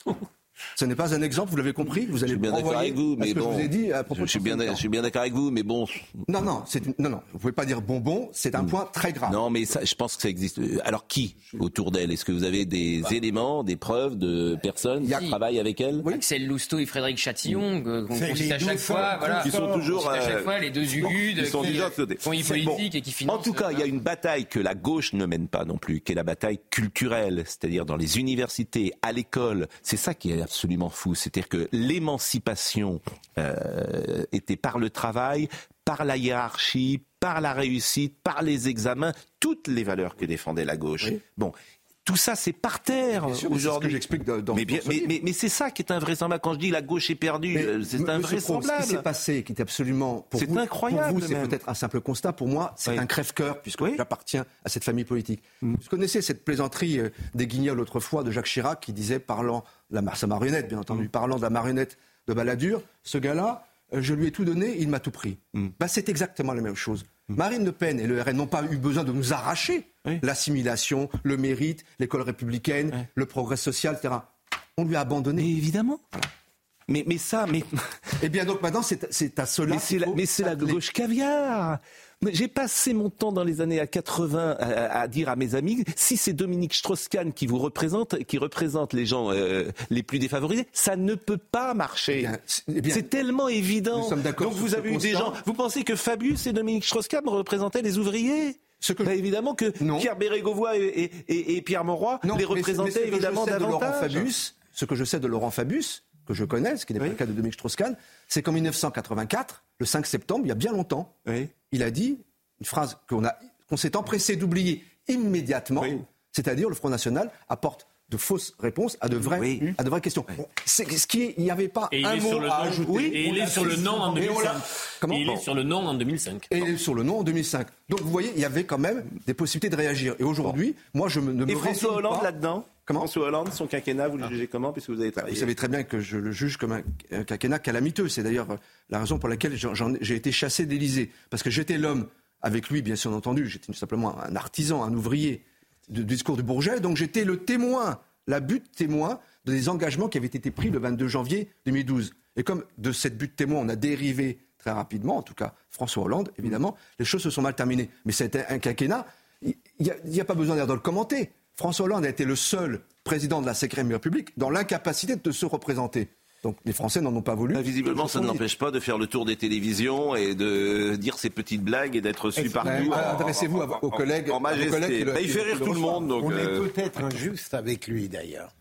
Ce n'est pas un exemple, vous l'avez compris Vous allez Je suis bien d'accord avec vous, mais ce que bon. je vous ai dit à propos je, de suis bien, je suis bien d'accord avec vous, mais bon. Non, non, c'est une- non, non. Vous pouvez pas dire bonbon. C'est un point très grave. Non, mais ça, je pense que ça existe. Euh, Alors qui autour d'elle? Est-ce que vous avez des Bah. éléments, des preuves de personnes qui travaillent avec elle? Axel Lousteau et Frédéric Chatillon, que- qu'on cite à chaque deux fois. Voilà. qui sont toujours, à chaque euh, fois les deux Ugudes Ils sont qui déjà font politique bon. et qui financent. En tout cas, il y a une bataille que la gauche ne mène pas non plus, qui est la bataille culturelle, c'est-à-dire dans les universités, à l'école. C'est ça qui est absolument fou, c'est-à-dire que l'émancipation euh, était par le travail, par la hiérarchie, par la réussite, par les examens, toutes les valeurs que défendait la gauche. Bon. Tout ça, c'est par terre aujourd'hui. j'explique dans- mais, bien- dans ce mais, mais- c'est ça qui est invraisemblable. Quand je dis la gauche est perdue, euh, c'est invraisemblable. Ce qui s'est passé, qui est absolument pour vous, incroyable, Pour vous, c'est peut-être un simple constat. Pour moi, c'est Oui. un crève-cœur puisque j'appartiens à cette famille politique. Vous connaissez cette plaisanterie euh, des Guignols autrefois de Jacques Chirac qui disait, parlant de la, sa marionnette, bien entendu, parlant de la marionnette de Balladur, ce gars-là, euh, je lui ai tout donné, il m'a tout pris. Bah, c'est exactement la même chose. Marine Le Pen et le RN n'ont pas eu besoin de nous arracher l'assimilation, le mérite, l'école républicaine, le progrès social, etc. On lui a abandonné. évidemment. Mais, mais ça, mais. Eh bien, donc maintenant, c'est à cela. Mais c'est la, mais c'est la gauche caviar. J'ai passé mon temps dans les années à 80 à, à dire à mes amis, si c'est Dominique Strauss-Kahn qui vous représente, qui représente les gens euh, les plus défavorisés, ça ne peut pas marcher. eh bien, c'est tellement évident. nous sommes d'accord Donc vous avez eu des constat. gens. Vous pensez que Fabius et Dominique Strauss-Kahn représentaient les ouvriers? Bah, évidemment que Pierre Bérégovoy et, et- et- et Pierre Mauroy Non, les mais c'est- mais représentaient ce que je évidemment sais de Laurent. Fabius, ce que je sais de Laurent Fabius, que je connais, ce qui n'est pas le cas de Dominique Strauss-Kahn, c'est qu'en 1984, le 5 septembre, il y a bien longtemps, il a dit une phrase qu'on a- qu'on s'est empressé d'oublier immédiatement, c'est-à-dire le Front National apporte de fausses réponses à de vraies, à de vraies questions. C'est ce qui est- il n'y avait pas Et un mot sur le à ajouter. Oui, et il est sur le non en Et on 2005. l'a- Comment Et il est sur le non en 2005. Et il est sur le non en 2005. Donc vous voyez, il y avait quand même des possibilités de réagir. Et aujourd'hui, moi je me, ne me Et François Hollande pas- là-dedans Comment François Hollande, son quinquennat, vous le jugez comment puisque vous avez Vous travaillé savez très bien que je le juge comme un, un quinquennat calamiteux. C'est d'ailleurs la raison pour laquelle j'en- j'en- j'ai été chassé d'Élysée. Parce que j'étais l'homme, avec lui bien sûr entendu, j'étais simplement un artisan, un ouvrier du discours du Bourget, donc j'étais le témoin, la butte témoin des engagements qui avaient été pris le 22 janvier 2012. Et comme de cette butte témoin, on a dérivé très rapidement, en tout cas François Hollande, évidemment, les choses se sont mal terminées. Mais c'était un quinquennat, il n'y a, pas besoin d'ailleurs de le commenter. François Hollande a été le seul président de la Cinquième République dans l'incapacité de se représenter. Donc les Français n'en ont pas voulu. Bah, Visiblement, ça ne l'empêche pas de faire le tour des télévisions et de dire ses petites blagues et d'être reçu partout. Adressez-vous vos collègues. En majesté. collègues qui le- Bah, il fait rire tout le monde. Donc, On euh, est peut-être injuste avec lui d'ailleurs.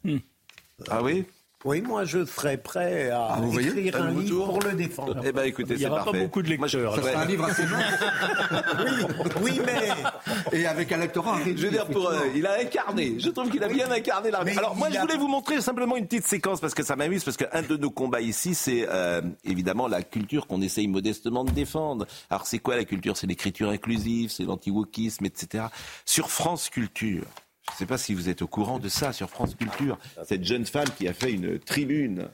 Ah oui Oui, moi je serais prêt à Ah, vous voyez écrire Pas un livre retour pour le défendre. Eh ben, écoutez, Il n'y aura pas beaucoup de lecteurs. Ça là. sera un livre assez long. Oui, mais Et avec un lectorat Je veux dire, pour, euh, il a incarné. Je trouve qu'il a bien incarné la. Mais Alors moi, je voulais vous montrer simplement une petite séquence parce que ça m'amuse parce qu'un de nos combats ici, c'est euh, évidemment la culture qu'on essaye modestement de défendre. Alors c'est quoi la culture? C'est l'écriture inclusive, c'est l'anti-wokisme, etc. Sur France Culture. Je ne sais pas si vous êtes au courant de ça sur France Culture. Cette jeune femme qui a fait une tribune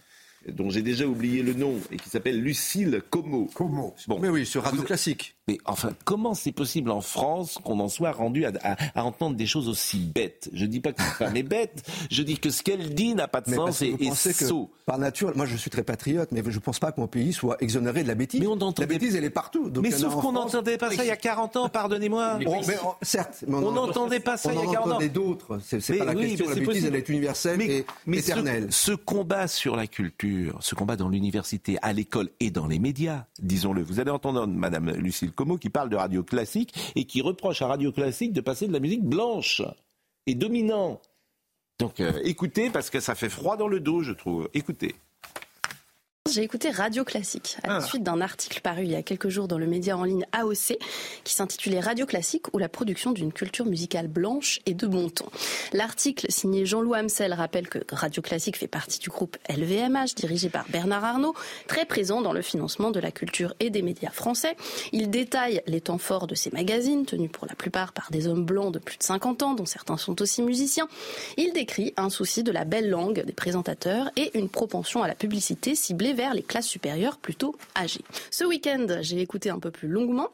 dont j'ai déjà oublié le nom et qui s'appelle Lucille Como. Como. Bon. Mais oui, sur Radio Vous- Classique. Mais enfin, comment c'est possible en France qu'on en soit rendu à, à- à entendre des choses aussi bêtes? Je dis pas que cette femme est bête, je dis que ce qu'elle dit n'a pas de Mais sens et, que, sot. par nature, moi je suis très patriote, mais je ne pense pas que mon pays soit exonéré de la bêtise. Mais on la bêtise, elle est partout. Donc, Mais sauf qu'on n'entendait pas ça il y a 40 ans, pardonnez-moi. On- on- certes, mais On en- n'entendait pas ça on il y a en 40 ans. entendait d'autres. C'est pas la oui, question. La bêtise, possible. elle est universelle Mais, et mais ce- éternelle. Ce, combat sur la culture, ce combat dans l'université, à l'école et dans les médias, disons-le. Vous allez entendre Madame Lucille Como qui parle de radio classique et qui reproche à Radio Classique de passer de la musique blanche et dominant. Donc euh, écoutez parce que ça fait froid dans le dos, je trouve. Écoutez. J'ai écouté Radio Classique à la suite d'un article paru il y a quelques jours dans le média en ligne AOC qui s'intitulait Radio Classique ou la production d'une culture musicale blanche et de bon ton. L'article signé Jean-Louis Hamsel rappelle que Radio Classique fait partie du groupe LVMH dirigé par Bernard Arnault, très présent dans le financement de la culture et des médias français. Il détaille les temps forts de ces magazines tenus pour la plupart par des hommes blancs de plus de 50 ans dont certains sont aussi musiciens. Il décrit un souci de la belle langue des présentateurs et une propension à la publicité ciblée vers les classes supérieures plutôt âgées. Ce week-end, j'ai écouté un peu plus longuement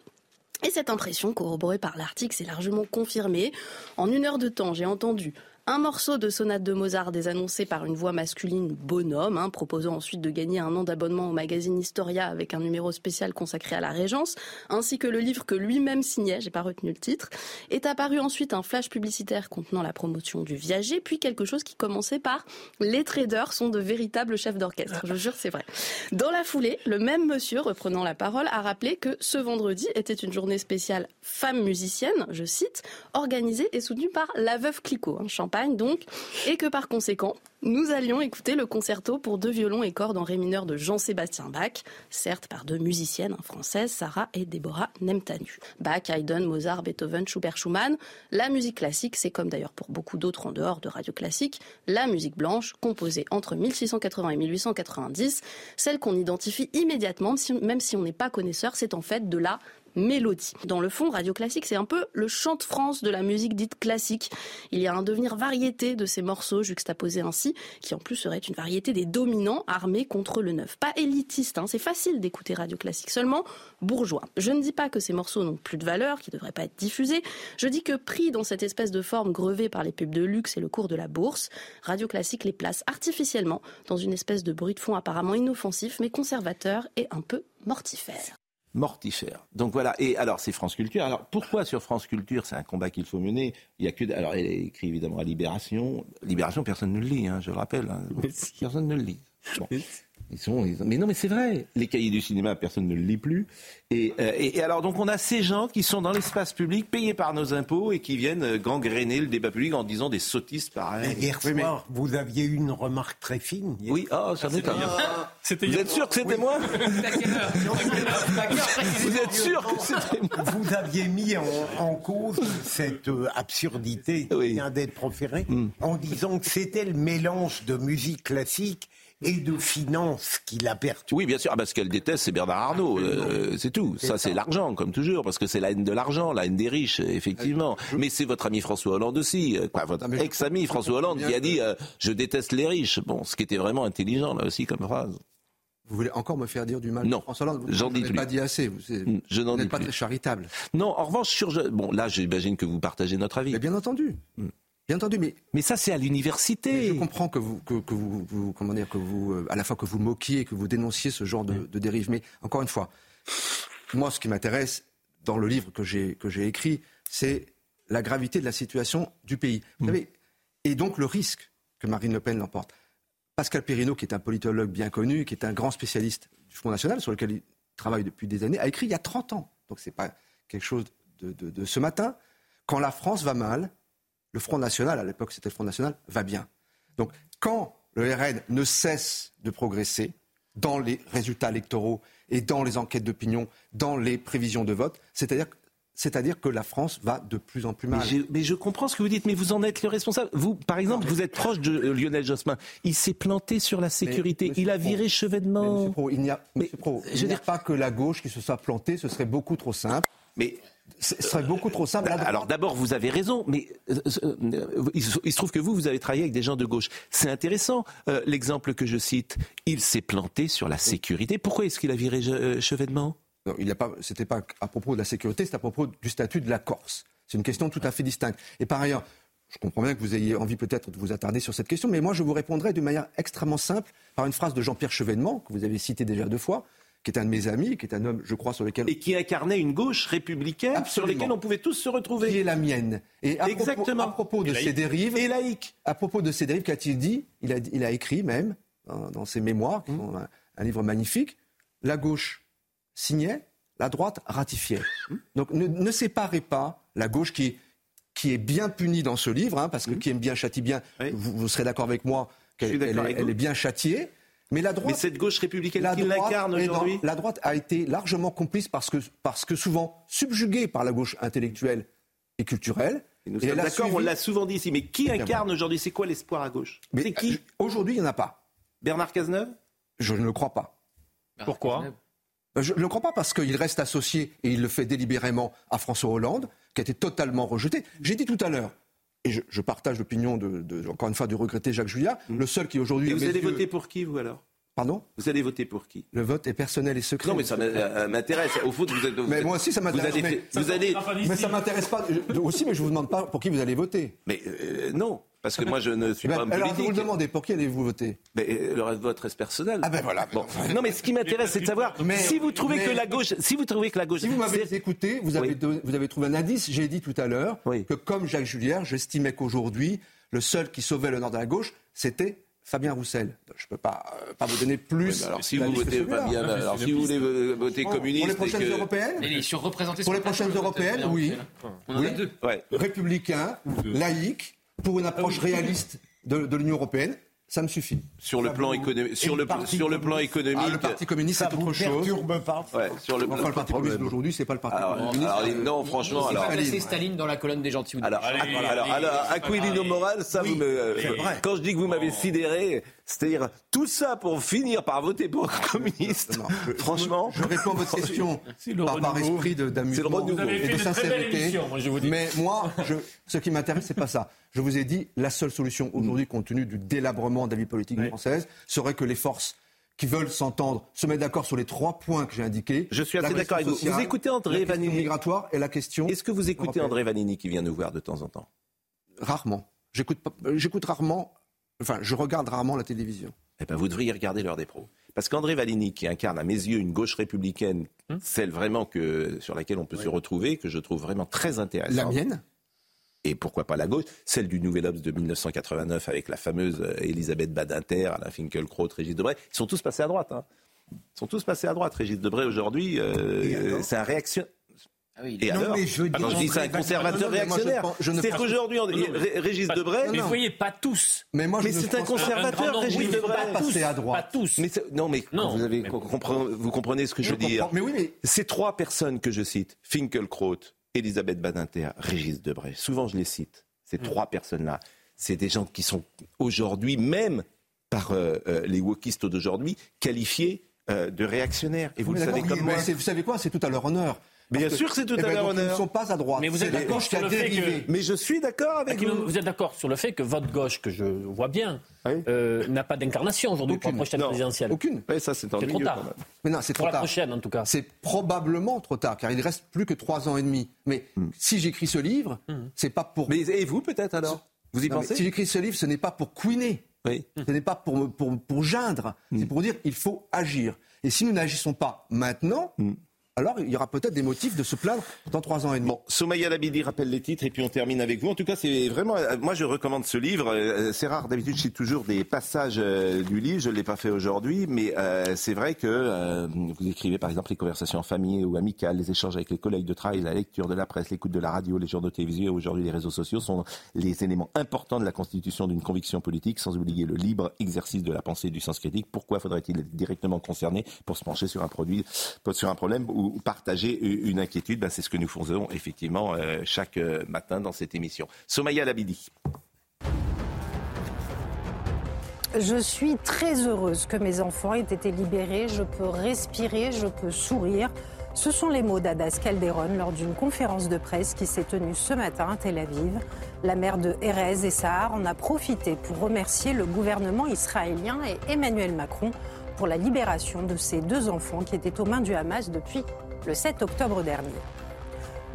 et cette impression, corroborée par l'article, s'est largement confirmée. En une heure de temps, j'ai entendu Un morceau de sonate de Mozart désannoncé par une voix masculine bonhomme, hein, proposant ensuite de gagner un an d'abonnement au magazine Historia avec un numéro spécial consacré à la Régence, ainsi que le livre que lui-même signait, j'ai pas retenu le titre, est apparu ensuite un flash publicitaire contenant la promotion du viager, puis quelque chose qui commençait par les traders sont de véritables chefs d'orchestre. Je jure, c'est vrai. Dans la foulée, le même monsieur, reprenant la parole, a rappelé que ce vendredi était une journée spéciale femmes musiciennes, je cite, organisée et soutenue par la veuve Clicquot, hein, Donc, et que par conséquent, nous allions écouter le concerto pour deux violons et cordes en ré mineur de Jean-Sébastien Bach, certes par deux musiciennes françaises, Sarah et Déborah Nemtanu. Bach, Haydn, Mozart, Beethoven, Schubert, Schumann. La musique classique, c'est comme d'ailleurs pour beaucoup d'autres en dehors de radio classique, la musique blanche, composée entre 1680 et 1890, celle qu'on identifie immédiatement, même si on n'est pas connaisseur, c'est en fait de la mélodie. Dans le fond, Radio Classique, c'est un peu le chant de France de la musique dite classique. Il y a un devenir variété de ces morceaux juxtaposés ainsi, qui en plus serait une variété des dominants armés contre le neuf. Pas élitiste, hein, c'est facile d'écouter Radio Classique, seulement bourgeois. Je ne dis pas que ces morceaux n'ont plus de valeur, qui ne devraient pas être diffusés. Je dis que pris dans cette espèce de forme grevée par les pubs de luxe et le cours de la bourse, Radio Classique les place artificiellement dans une espèce de bruit de fond apparemment inoffensif, mais conservateur et un peu mortifère mortifère. Donc voilà. Et alors, c'est France Culture. Alors, pourquoi sur France Culture C'est un combat qu'il faut mener. Il y a que. Alors, elle écrit évidemment à Libération. Libération, personne ne le lit, hein, je le rappelle. Hein. Personne ne le lit. Ils sont, Mais non, mais c'est vrai. Les cahiers du cinéma, personne ne le lit plus. Et, euh, et, alors, donc, on a ces gens qui sont dans l'espace public, payés par nos impôts, et qui viennent euh, gangréner le débat public en disant des sottises pareilles. hier soir, vous aviez eu une remarque très fine. Oui, oh, ça m'étonne. Ah, vous êtes sûr que c'était moi Vous êtes sûr que c'était moi Vous aviez mis en, cause cette euh, absurdité qui vient d'être proférée hmm. en disant que c'était le mélange de musique classique et de finances qu'il a perdu. Oui, bien sûr. Ah, parce qu'elle déteste, c'est Bernard Arnault. Euh, c'est tout. Ça, c'est l'argent, comme toujours, parce que c'est la haine de l'argent, la haine des riches, effectivement. Euh, mais c'est votre ami François Hollande aussi, euh, quoi, votre ex-ami François Hollande, qui a dit Je déteste les riches. Bon, ce qui était vraiment intelligent, là aussi, comme phrase. Vous voulez encore me faire dire du mal Non, François Hollande? J'en dis pas dit assez. Vous, je n'en n'êtes pas très charitable. Non, en revanche, sur... Bon, là, j'imagine que vous partagez notre avis. Mais bien entendu. Hmm. Bien entendu, mais mais ça c'est à l'université. Je comprends que vous que, vous, comment dire que vous euh, à la fois que vous moquiez que vous dénonciez ce genre de, de dérive. Mais encore une fois, moi ce qui m'intéresse dans le livre que j'ai que j'ai écrit, c'est la gravité de la situation du pays. Vous mm. savez, et donc le risque que Marine Le Pen l'emporte. Pascal Perrineau, qui est un politologue bien connu, qui est un grand spécialiste du Front National, sur lequel il travaille depuis des années, a écrit il y a 30 ans. Donc c'est pas quelque chose de, de, de ce matin. Quand la France va mal, le Front National, à l'époque c'était le Front National, va bien. Donc quand le RN ne cesse de progresser dans les résultats électoraux et dans les enquêtes d'opinion, dans les prévisions de vote, c'est-à-dire c'est-à-dire que la France va de plus en plus mal. Mais je, comprends ce que vous dites, mais vous en êtes le responsable. Vous, par exemple, vous êtes proche de Lionel Jospin. Il s'est planté sur la sécurité. il a viré Chevènement. il n'y a, a pas que la gauche qui se soit plantée. Ce serait beaucoup trop simple. Mais ce serait beaucoup trop simple. Bah, alors d'abord, vous avez raison, mais euh, euh, il se trouve que vous, vous avez travaillé avec des gens de gauche. C'est intéressant. Euh, l'exemple que je cite, il s'est planté sur la sécurité. Pourquoi est-ce qu'il a viré Chevènement? Non, il pas. C'était pas à propos de la sécurité, c'est à propos du statut de la Corse. C'est une question tout à fait distincte. Et par ailleurs, je comprends bien que vous ayez envie peut-être de vous attarder sur cette question, mais moi je vous répondrai de manière extrêmement simple par une phrase de Jean-Pierre Chevènement, que vous avez cité déjà deux fois, qui est un de mes amis, qui est un homme, je crois, sur lequel... Et qui incarnait une gauche républicaine sur laquelle on pouvait tous se retrouver. Qui est la mienne. Et à Exactement. Propos, à propos de ces dérives... Et laïque. À propos de ces dérives, qu'a-t-il dit? Il a, il a, écrit même, dans, ses mémoires, qui sont un, livre magnifique, la gauche signait, la droite ratifiait. Donc ne, séparez pas la gauche qui, qui est bien punie dans ce livre, hein, parce que qui aime bien châtie bien, vous, serez d'accord avec moi qu'elle elle est bien châtiée. Mais la droite. Mais cette gauche républicaine qui l'incarne aujourd'hui. La droite a été largement complice parce que, parce que souvent subjuguée par la gauche intellectuelle et culturelle. Et nous sommes d'accord, on l'a souvent dit ici. Mais qui incarne aujourd'hui C'est quoi l'espoir à gauche C'est qui Aujourd'hui, il n'y en a pas. Bernard Cazeneuve Je ne le crois pas. Pourquoi ben, je ne le crois pas parce qu'il reste associé, et il le fait délibérément, à François Hollande, qui a été totalement rejeté. J'ai dit tout à l'heure, et je, partage l'opinion de, encore une fois, du regretté Jacques Julliard, mm. le seul qui aujourd'hui. Et vous allez voter pour qui, vous alors? Pardon? Vous allez voter pour qui? Le vote est personnel et secret. Non, mais ça euh, m'intéresse. Au foot, vous êtes. mais moi aussi, ça m'intéresse. Vous, allez, mais, ça m'intéresse pas aussi, mais je vous demande pas pour qui vous allez voter. Mais euh, non. Parce que moi, je ne suis Ben, pas homme alors, vous politique. le demandez, pour qui allez-vous voter? Mais euh, le vote reste personnel. Ah ben voilà. Bon. Non, mais ce qui m'intéresse, c'est de savoir Mais- si vous trouvez mais- que la gauche, si vous trouvez que la gauche, Si vous m'avez écouté, vous avez, Oui. vous avez trouvé un indice. J'ai dit tout à l'heure que comme Jacques Julliard, j'estimais qu'aujourd'hui, le seul qui sauvait l'honneur de la gauche, c'était Fabien Roussel. Je ne peux pas, euh, pas vous donner plus. Oui, mais alors, si la vous votez que celui-là. Fabien, alors, si vous voulez euh, voter Pour- communiste Pour les prochaines que- européennes? Il est surreprésenté Pour les le prochaines européennes, Fabien oui. Roussel. On en Oui. a deux. Républicain, laïque, pour une approche réaliste de, de l'Union européenne, ça me suffit. Sur le Ça plan économique, sur le le, parti sur le plan communiste économique. Ah, le parti communiste, Ça c'est autre chose. perturbe pas? Ouais, sur le, Enfin, le parti communiste d'aujourd'hui, c'est pas le parti Alors, communiste. alors, non, franchement, Il faut alors. pas placer Staline dans la colonne des gentils Alors, alors, alors, alors, Aquilino Moral, ça, vous me, euh, quand je dis que vous m'avez sidéré, c'est-à-dire tout ça pour finir par voter pour un communiste, franchement. Je réponds à votre question par, esprit d'amusement et de sincérité. émission, moi, je vous dis. Mais moi, je, ce qui m'intéresse, c'est pas ça. Je vous ai dit, la seule solution aujourd'hui, compte tenu du délabrement de la vie politique française, serait que les forces qui veulent s'entendre se mettent d'accord sur les trois points que j'ai indiqués. Je suis assez d'accord avec vous. Vous écoutez André la migratoire et la question. Est-ce que vous écoutez. André Vanini qui vient nous voir de temps en temps? Rarement. J'écoute, euh, j'écoute rarement. Enfin, je regarde rarement la télévision. Eh ben, vous devriez regarder l'heure des pros. Parce qu'André Valigny, qui incarne à mes yeux une gauche républicaine, Hum. celle vraiment que, sur laquelle on peut se retrouver, que je trouve vraiment très intéressante. La mienne? Et pourquoi pas la gauche? Celle du Nouvel Obs de 1989 avec la fameuse euh, Elisabeth Badinter, Alain Finkielkraut, Régis Debray. Ils sont tous passés à droite. hein. Ils sont tous passés à droite. Régis Debray, aujourd'hui, euh, c'est un réaction. Ah oui, Et Non, alors mais je Ah dire, je dis c'est un conservateur réactionnaire. pense- qu'aujourd'hui, Régis Pas- Debray. Mais vous voyez, pas tous. Mais moi, Mais je ne c'est un conservateur, Un grand nombre, Régis oui, Debray. pas passer à droite. Pas tous. Mais c'est- non, mais Non, vous, avez, mais- compre- vous comprenez ce que je, veux dire. Mais oui, mais Ces trois personnes que je cite, Finkelkraut, Elisabeth Badinter, Régis Debray, souvent je les cite, ces Mm. trois personnes-là, c'est des gens qui sont aujourd'hui, même par euh, euh, les wokistes d'aujourd'hui, qualifiés euh, de réactionnaires. Et vous le savez comme mais moi. c'est- Vous savez quoi? C'est tout à leur honneur. Bien Parce sûr que c'est tout eh à ben, leur donc, Ils honneur. ne sont pas à droite. Mais vous êtes la d'accord gauche qui sur a le fait dérivé. que- Mais je suis d'accord avec Aquino, vous. vous êtes d'accord sur le fait que votre gauche, que je vois bien, Oui. euh, n'a pas d'incarnation aujourd'hui pour la prochaine Non. présidentielle. Aucune. Ouais, ça, c'est trop milieu, tard. Mais non, c'est Pour trop la tard. prochaine, en tout cas. C'est probablement trop tard, car il reste plus que trois ans et demi. Mais si j'écris ce livre, c'est pas pour. Hmm. Mais et vous, peut-être alors? Vous y Non, mais pensez? si j'écris ce livre, ce n'est pas pour couiner. Oui. Ce n'est pas pour, me- pour, pour geindre. C'est pour dire il faut agir. Et si nous n'agissons pas maintenant, alors il y aura peut-être des motifs de se plaindre dans trois ans et demi. Bon, Somaya Labidi rappelle les titres et puis on termine avec vous. En tout cas, c'est vraiment, euh, moi je recommande ce livre. Euh, C'est rare, d'habitude je cite toujours des passages euh, du livre. Je ne l'ai pas fait aujourd'hui, mais euh, c'est vrai que euh, vous écrivez par exemple les conversations en famille ou amicales, les échanges avec les collègues de travail, la lecture de la presse, l'écoute de la radio, les journaux télévisés, aujourd'hui les réseaux sociaux sont les éléments importants de la constitution d'une conviction politique, sans oublier le libre exercice de la pensée et du sens critique. Pourquoi faudrait-il être directement concerné pour se pencher sur un produit, sur un problème partager une inquiétude ben, C'est ce que nous faisons effectivement euh, chaque euh, matin dans cette émission. Somaya Labidi. Je suis très heureuse que mes enfants aient été libérés. Je peux respirer, je peux sourire. Ce sont les mots d'Adas Calderon lors d'une conférence de presse qui s'est tenue ce matin à Tel Aviv. La mère de Erez et Sahar en a profité pour remercier le gouvernement israélien et Emmanuel Macron pour la libération de ces deux enfants qui étaient aux mains du Hamas depuis le 7 octobre dernier.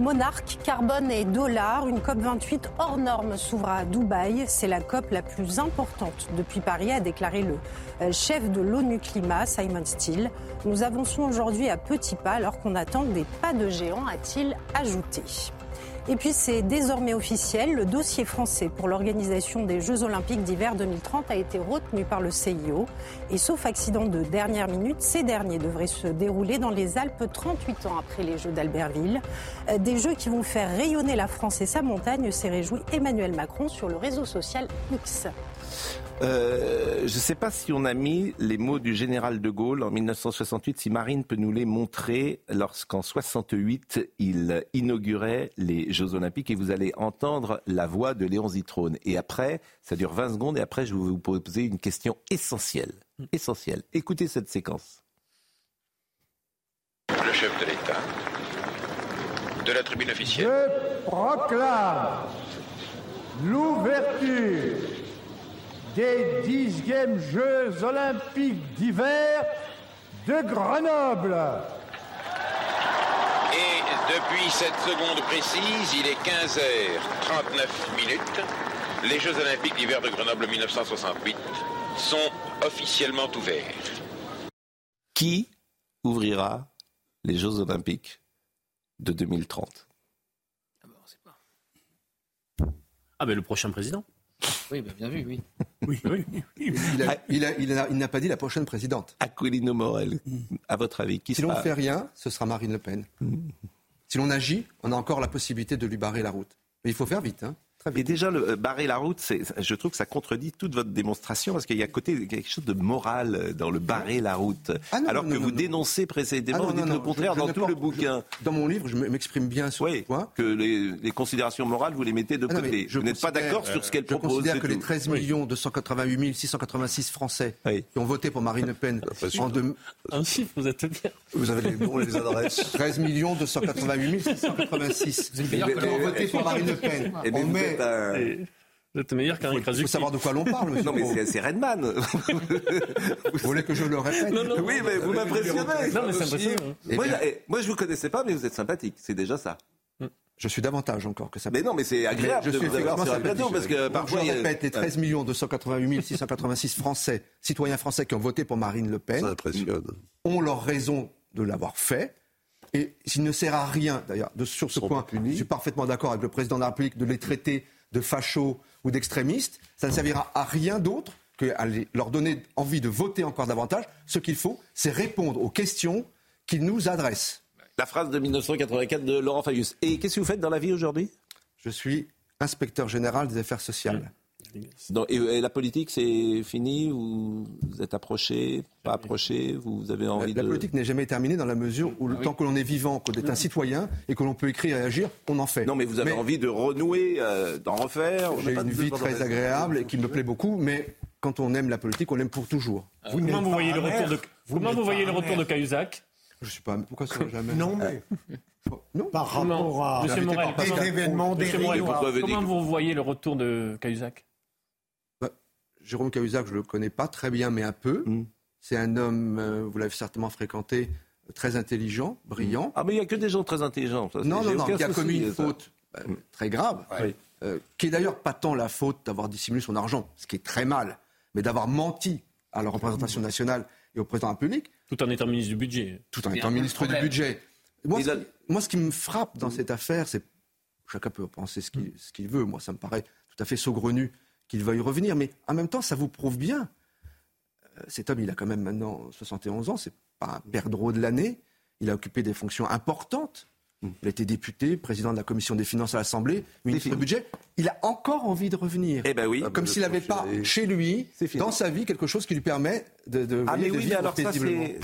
Monarque, carbone et dollars, une COP28 hors norme s'ouvre à Dubaï. C'est la COP la plus importante depuis Paris, a déclaré le euh, chef de l'ONU Climat, Simon Steele. Nous avançons aujourd'hui à petits pas alors qu'on attend des pas de géant, a-t-il ajouté. Et puis c'est désormais officiel, le dossier français pour l'organisation des Jeux Olympiques d'hiver 2030 a été retenu par le CIO. Et sauf accident de dernière minute, ces derniers devraient se dérouler dans les Alpes 38 ans après les Jeux d'Albertville. Euh, Des Jeux qui vont faire rayonner la France et sa montagne, s'est réjoui Emmanuel Macron sur le réseau social X. Euh, je ne sais pas si on a mis les mots du général de Gaulle en 1968, si Marine peut nous les montrer lorsqu'en 68, il inaugurait les Jeux Olympiques et vous allez entendre la voix de Léon Zitrone. Et après, ça dure 20 secondes et après, je vais vous poser une question essentielle. Essentielle. Écoutez cette séquence. Le chef de l'État, de la tribune officielle. Je proclame l'ouverture des dixièmes Jeux olympiques d'hiver de Grenoble. Et depuis cette seconde précise, il est 15h39 minutes. Les Jeux Olympiques d'hiver de Grenoble 1968 sont officiellement ouverts. Qui ouvrira les Jeux Olympiques de 2030 Ah ben le prochain président. Oui, bah, bien vu, oui. Oui, oui. Il a- il a- il a- il n'a pas dit la prochaine présidente. Aquilino Morel, à votre avis, qui Si l'on ne fait rien, ce sera Marine Le Pen. Si l'on agit, on a encore la possibilité de lui barrer la route. Mais il faut faire vite. Hein. Et déjà, le, euh, barrer la route, je trouve que ça contredit toute votre démonstration parce qu'il y a côté quelque chose de moral euh, dans le barrer la route. Ah non, alors non, que non, vous non. dénoncez précédemment, Ah non, vous dites non, le contraire je- je dans tout le bouquin. je- dans mon livre, je m'exprime bien sur Oui, ce point. que les, les considérations morales, vous les mettez de Ah côté. je Vous n'êtes pas considère- d'accord sur ce qu'elle Je propose. considère c'est que les tout. 13 Oui. 288 686 Français Oui. qui ont voté pour Marine Le Pen en deux... Un chiffre, vous êtes bien. Vous avez les noms et les adresses. 13 288 686 Vous le- voté pour Marine Le Pen. On met- êtes un- Vous êtes meilleur qu'un Il faut savoir de quoi l'on parle, monsieur. Non, mais c'est- c'est Redman. Vous voulez que je le répète oui, mais vous m'impressionnez. Non, mais c'est impressionnant. Eh Moi, bien- eh, moi, je vous connaissais pas, mais vous êtes sympathique. C'est déjà ça. Je suis davantage encore que ça. Mais non, mais c'est agréable je de suis vous avoir sur sympathique. plateau parce que parfois. je répète, les 13 288 686 Français, citoyens français qui ont voté pour Marine Le Pen, Ça impressionne. ont leur raison de l'avoir fait. Et s'il ne sert à rien, d'ailleurs, de- sur ce point, punis. je suis parfaitement d'accord avec le président de la République de les traiter de fachos ou d'extrémistes. Ça ne servira à rien d'autre qu'à les- leur donner envie de voter encore davantage. Ce qu'il faut, c'est répondre aux questions qu'ils nous adressent. La phrase de 1984 de Laurent Fabius. Et qu'est-ce que vous faites dans la vie aujourd'hui? Je suis inspecteur général des affaires sociales. Et, et la politique, c'est fini? Vous, vous êtes approché Pas approché? Vous avez envie La de. politique n'est jamais terminée dans la mesure où le temps que l'on est vivant, qu'on est un citoyen et que l'on peut écrire et agir, on en fait. Non, mais vous avez envie de renouer, euh, d'en refaire J'ai une vie très agréable et qui me plaît beaucoup, mais quand on aime la politique, on l'aime pour toujours. Comment vous voyez le retour de Comment vous voyez le retour de amer. Cahuzac? Je sais pas, pourquoi ça va jamais Non, mais Non. par rapport à Monsieur Morel, des événements des Morel, vous comment vous voyez le retour de Cahuzac? Jérôme Cahuzac, je le connais pas très bien, mais un peu. Hmm. C'est un homme, euh, vous l'avez certainement fréquenté, très intelligent, brillant. Ah, mais il n'y a que des gens très intelligents. ça, non, non, non, qui a commis une faute bah, très grave, Oui. euh, qui est d'ailleurs pas tant la faute d'avoir dissimulé son argent, ce qui est très mal, mais d'avoir menti à la représentation nationale et au président de la République, Tout en étant ministre du budget. tout en étant ministre du budget. Moi, ce qui, moi, ce qui me frappe dans cette affaire, c'est chacun peut penser ce qu'il ce qu'il veut. Moi, ça me paraît tout à fait saugrenu qu'il veuille revenir, mais en même temps, ça vous prouve bien. euh, Cet homme, il a quand même maintenant 71 ans, c'est pas un perdreau de l'année. Il a occupé des fonctions importantes. Il a été député, président de la commission des finances à l'Assemblée, ministre du budget. Il a encore envie de revenir. Eh ben oui. Comme s'il n'avait pas chez lui, dans sa vie, quelque chose qui lui permet de, de, Ah, voyez, mais de oui, mais alors ça,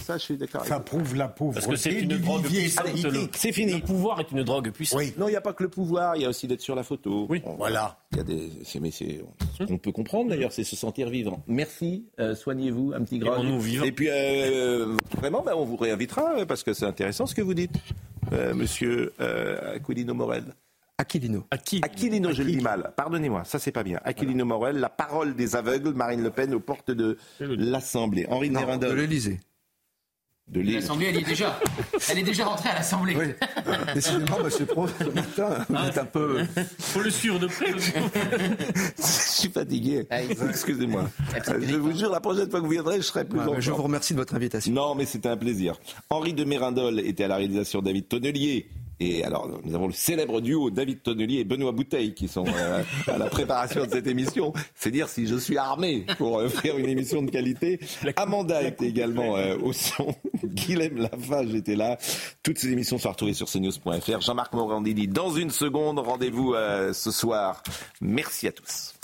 ça, je suis d'accord. Ça prouve la Parce que c'est pauvreté une drogue puissante. C'est fini. le pouvoir est une drogue puissante. Oui. Non, il n'y a pas que le pouvoir, il y a aussi d'être sur la photo. Oui. On- voilà. Il y a des, c'est, mais c'est, ce qu'on peut comprendre d'ailleurs, c'est se sentir vivant. Merci, euh, soignez-vous, un petit grog. bon, nous, vivants. Et puis, euh, vraiment, bah, on vous réinvitera euh, parce que c'est intéressant ce que vous dites, euh, monsieur euh, Aquilino Morel. Aquilino. À qui Aquilino, je le dis mal. Pardonnez-moi, ça c'est pas bien. Aquilino Morel, la parole des aveugles, Marine Le Pen aux portes de l'Assemblée. Henri Non, de Mérindol. l'Élysée. De. L'Assemblée, elle y est déjà. Elle est déjà rentrée à l'Assemblée. Oui. Décidément, monsieur Pro, ce matin, vous êtes un peu. Faut le suivre de près. Je suis fatigué. Ah, Excusez-moi. Je vous jure, la prochaine fois que vous viendrez, je serai plus Ouais, en je vous remercie de votre invitation. Non, mais c'était un plaisir. Henri de Mérindol était à la réalisation David Tonnelier. Et alors, nous avons le célèbre duo David Tonnelier et Benoît Bouteille qui sont euh, à la préparation de cette émission. C'est dire si je suis armé pour euh, faire une émission de qualité. Amanda était également euh, au son. Guilhem Lafage était là. Toutes ces émissions sont retrouvées sur cnews.fr. Jean-Marc Morandini dans une seconde. Rendez-vous euh, ce soir. Merci à tous.